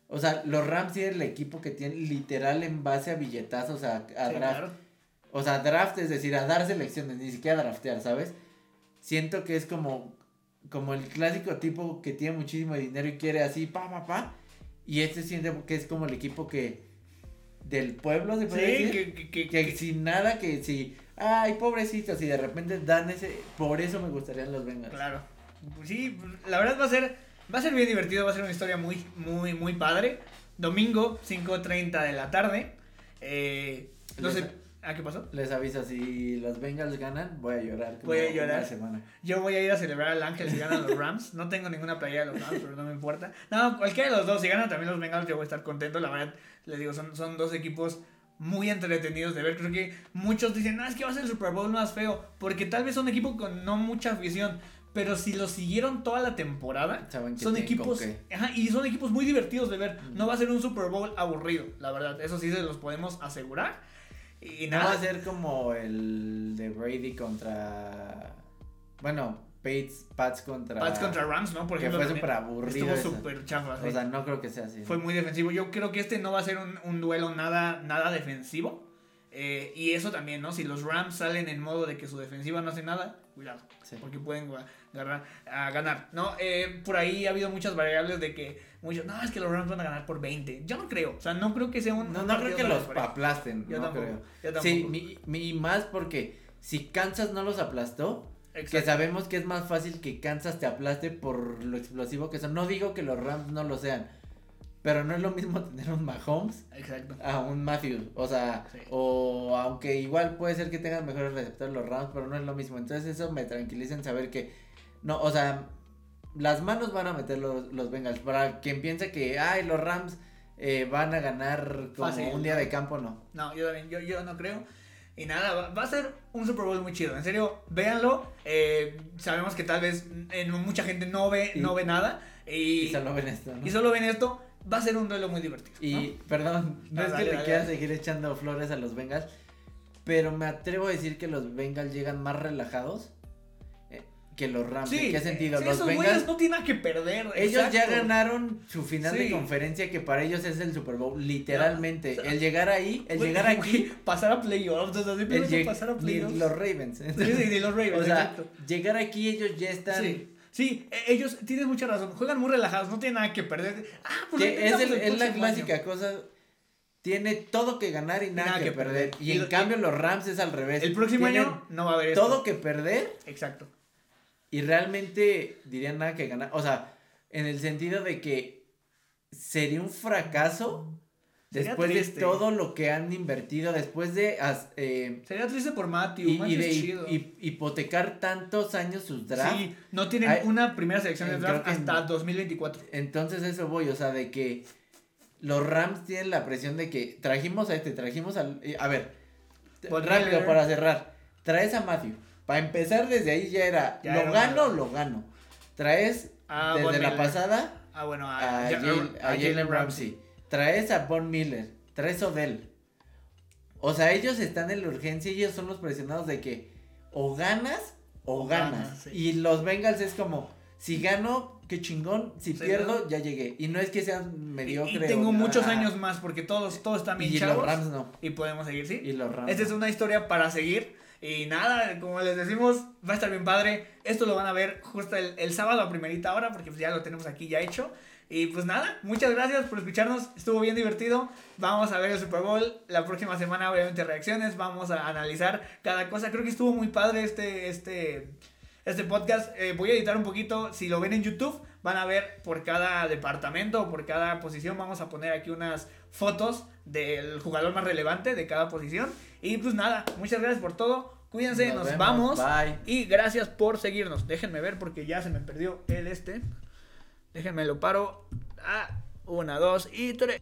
O sea, los Rams sí es el equipo que tiene literal en base a billetazos a, a Sí, draft. claro. O sea, draft, es decir, a dar selecciones, ni siquiera a draftear, ¿sabes? Siento que es como, como el clásico tipo que tiene muchísimo dinero y quiere así, pa, pa, pa. Y este siente que es como el equipo que, del pueblo, se Sí, puede decir. que, que, que- Que que- sin nada, que si, ay, pobrecitos, y de repente dan ese, por eso me gustarían los Bengals. Claro. Pues sí, la verdad va a ser va a ser bien divertido, va a ser una historia muy muy muy padre. Domingo 5:30 de la tarde. Eh, no sé, Les- ¿a qué pasó? Les aviso, si los Bengals ganan, voy a llorar. Voy a llorar. Una semana. Yo voy a ir a celebrar al Ángel si ganan los Rams. No tengo ninguna playera de los Rams, pero no me importa. No, cualquiera de los dos. Si ganan también los Bengals, yo voy a estar contento. La verdad, les digo, son, son dos equipos muy entretenidos de ver. Creo que muchos dicen, no, es que va a ser el Super Bowl más feo. Porque tal vez son equipos con no mucha afición. Pero si los siguieron toda la temporada, Saben que son equipos. Ajá, y son equipos muy divertidos de ver. Mm. No va a ser un Super Bowl aburrido, la verdad. Eso sí se los podemos asegurar. Y No va a ser como el de Brady contra. Bueno, Pates, Pats contra. Pats contra Rams, ¿no? Por que ejemplo. fue también súper aburrido. Estuvo súper chafa. O sea, no creo que sea así. Fue muy defensivo. Yo creo que este no va a ser un, un duelo nada, nada defensivo. Eh, y eso también, ¿no? Si los Rams salen en modo de que su defensiva no hace nada, cuidado. Sí. Porque pueden ganar, a ganar, ¿no? Eh, por ahí ha habido muchas variables de que muchos, no, es que los Rams van a ganar por 20. Yo no creo. O sea, no creo que sea un. No, no creo que los aplasten. Yo no tampoco. creo. Yo tampoco. Sí, mi, más porque si Kansas no los aplastó, que sabemos que es más fácil que Kansas te aplaste por lo explosivo que son. No digo que los Rams no lo sean, pero no es lo mismo tener un Mahomes Exacto. a un Matthews. O sea, Sí. o aunque igual puede ser que tengan mejores receptores los Rams, pero no es lo mismo. Entonces eso me tranquiliza en saber que, no, o sea, las manos van a meter los, los Bengals. Para quien piense que, ay, los Rams eh, van a ganar como Fácil. un día de campo, no. No, yo también, yo, yo no creo. Y nada, va, va a ser un Super Bowl muy chido. En serio, véanlo. Eh, sabemos que tal vez en mucha gente no ve, no ve nada. Y, Y solo ven esto, ¿no? y solo ven esto. Va a ser un duelo muy divertido. ¿no? Y, perdón, no Ah, es dale, que le quiera seguir echando flores a los Bengals, pero me atrevo a decir que los Bengals llegan más relajados eh, que los Rams. ¿En qué sentido? sí, los esos Bengals, no tienen que perder. ellos ya ganaron su final de conferencia que para ellos es el Super Bowl, literalmente. Ya, o sea, el llegar ahí, el llegar aquí, Pasar a playoffs. O sea, el pasar a playoffs. los Ravens. Sí, sí, ni los Ravens, o sea, llegar aquí ellos ya están... Sí, e- ellos tienes mucha razón. Juegan muy relajados, no tienen nada que perder. Ah, pues es, intentamos el- es la año. clásica cosa. Tiene todo que ganar y nada, que, perder. Y, Y en lo- cambio los Rams es al revés. El próximo Tienen año no va a haber esto. todo que perder Exacto. y realmente dirían nada que ganar. O sea, en el sentido de que sería un fracaso Sería después triste. de todo lo que han invertido, después de as- eh, Sería triste por Matthew. y, Matthew y de es chido. hipotecar tantos años sus drafts. Sí, no tienen una primera selección de eh, draft hasta no. 2024. Entonces eso voy, o sea, de que los Rams tienen la presión de que trajimos a este, trajimos al... eh, a ver, rápido para cerrar. Traes a Matthew. Para empezar desde ahí ya era, Ya lo era gano, una- lo gano. Traes Ah, desde la pasada Ah, bueno, a, a, Jal- a Jalen Ramsey. Traes a Von Miller. Traes a Odell. O sea, ellos están en la urgencia y ellos son los presionados de que o ganas o O ganas. ganas, sí. Y los Bengals es como, si gano, qué chingón. Si Sí, pierdo, ¿no? ya llegué. Y no es que sean Y, mediocre. y tengo muchos años más porque todos, todos están bien Y chavos. los Rams no. Y podemos seguir, ¿sí? Y los Rams. Esta es una historia para seguir. Y nada, como les decimos, va a estar bien padre. Esto lo van a ver justo el, el sábado a primerita hora, porque pues ya lo tenemos aquí ya hecho. Y pues nada, muchas gracias por escucharnos. Estuvo bien divertido. Vamos a ver el Super Bowl. La próxima semana, obviamente, reacciones. Vamos a analizar cada cosa. Creo que estuvo muy padre este, este, este podcast. Eh, voy a editar un poquito. Si lo ven en YouTube, van a ver por cada departamento o por cada posición. Vamos a poner aquí unas fotos del jugador más relevante de cada posición. Y pues nada, muchas gracias por todo. Cuídense, nos, vemos. vamos. Bye. Y gracias por seguirnos. Déjenme ver porque ya se me perdió el este. Déjenme lo paro. Ah, una, dos y tres.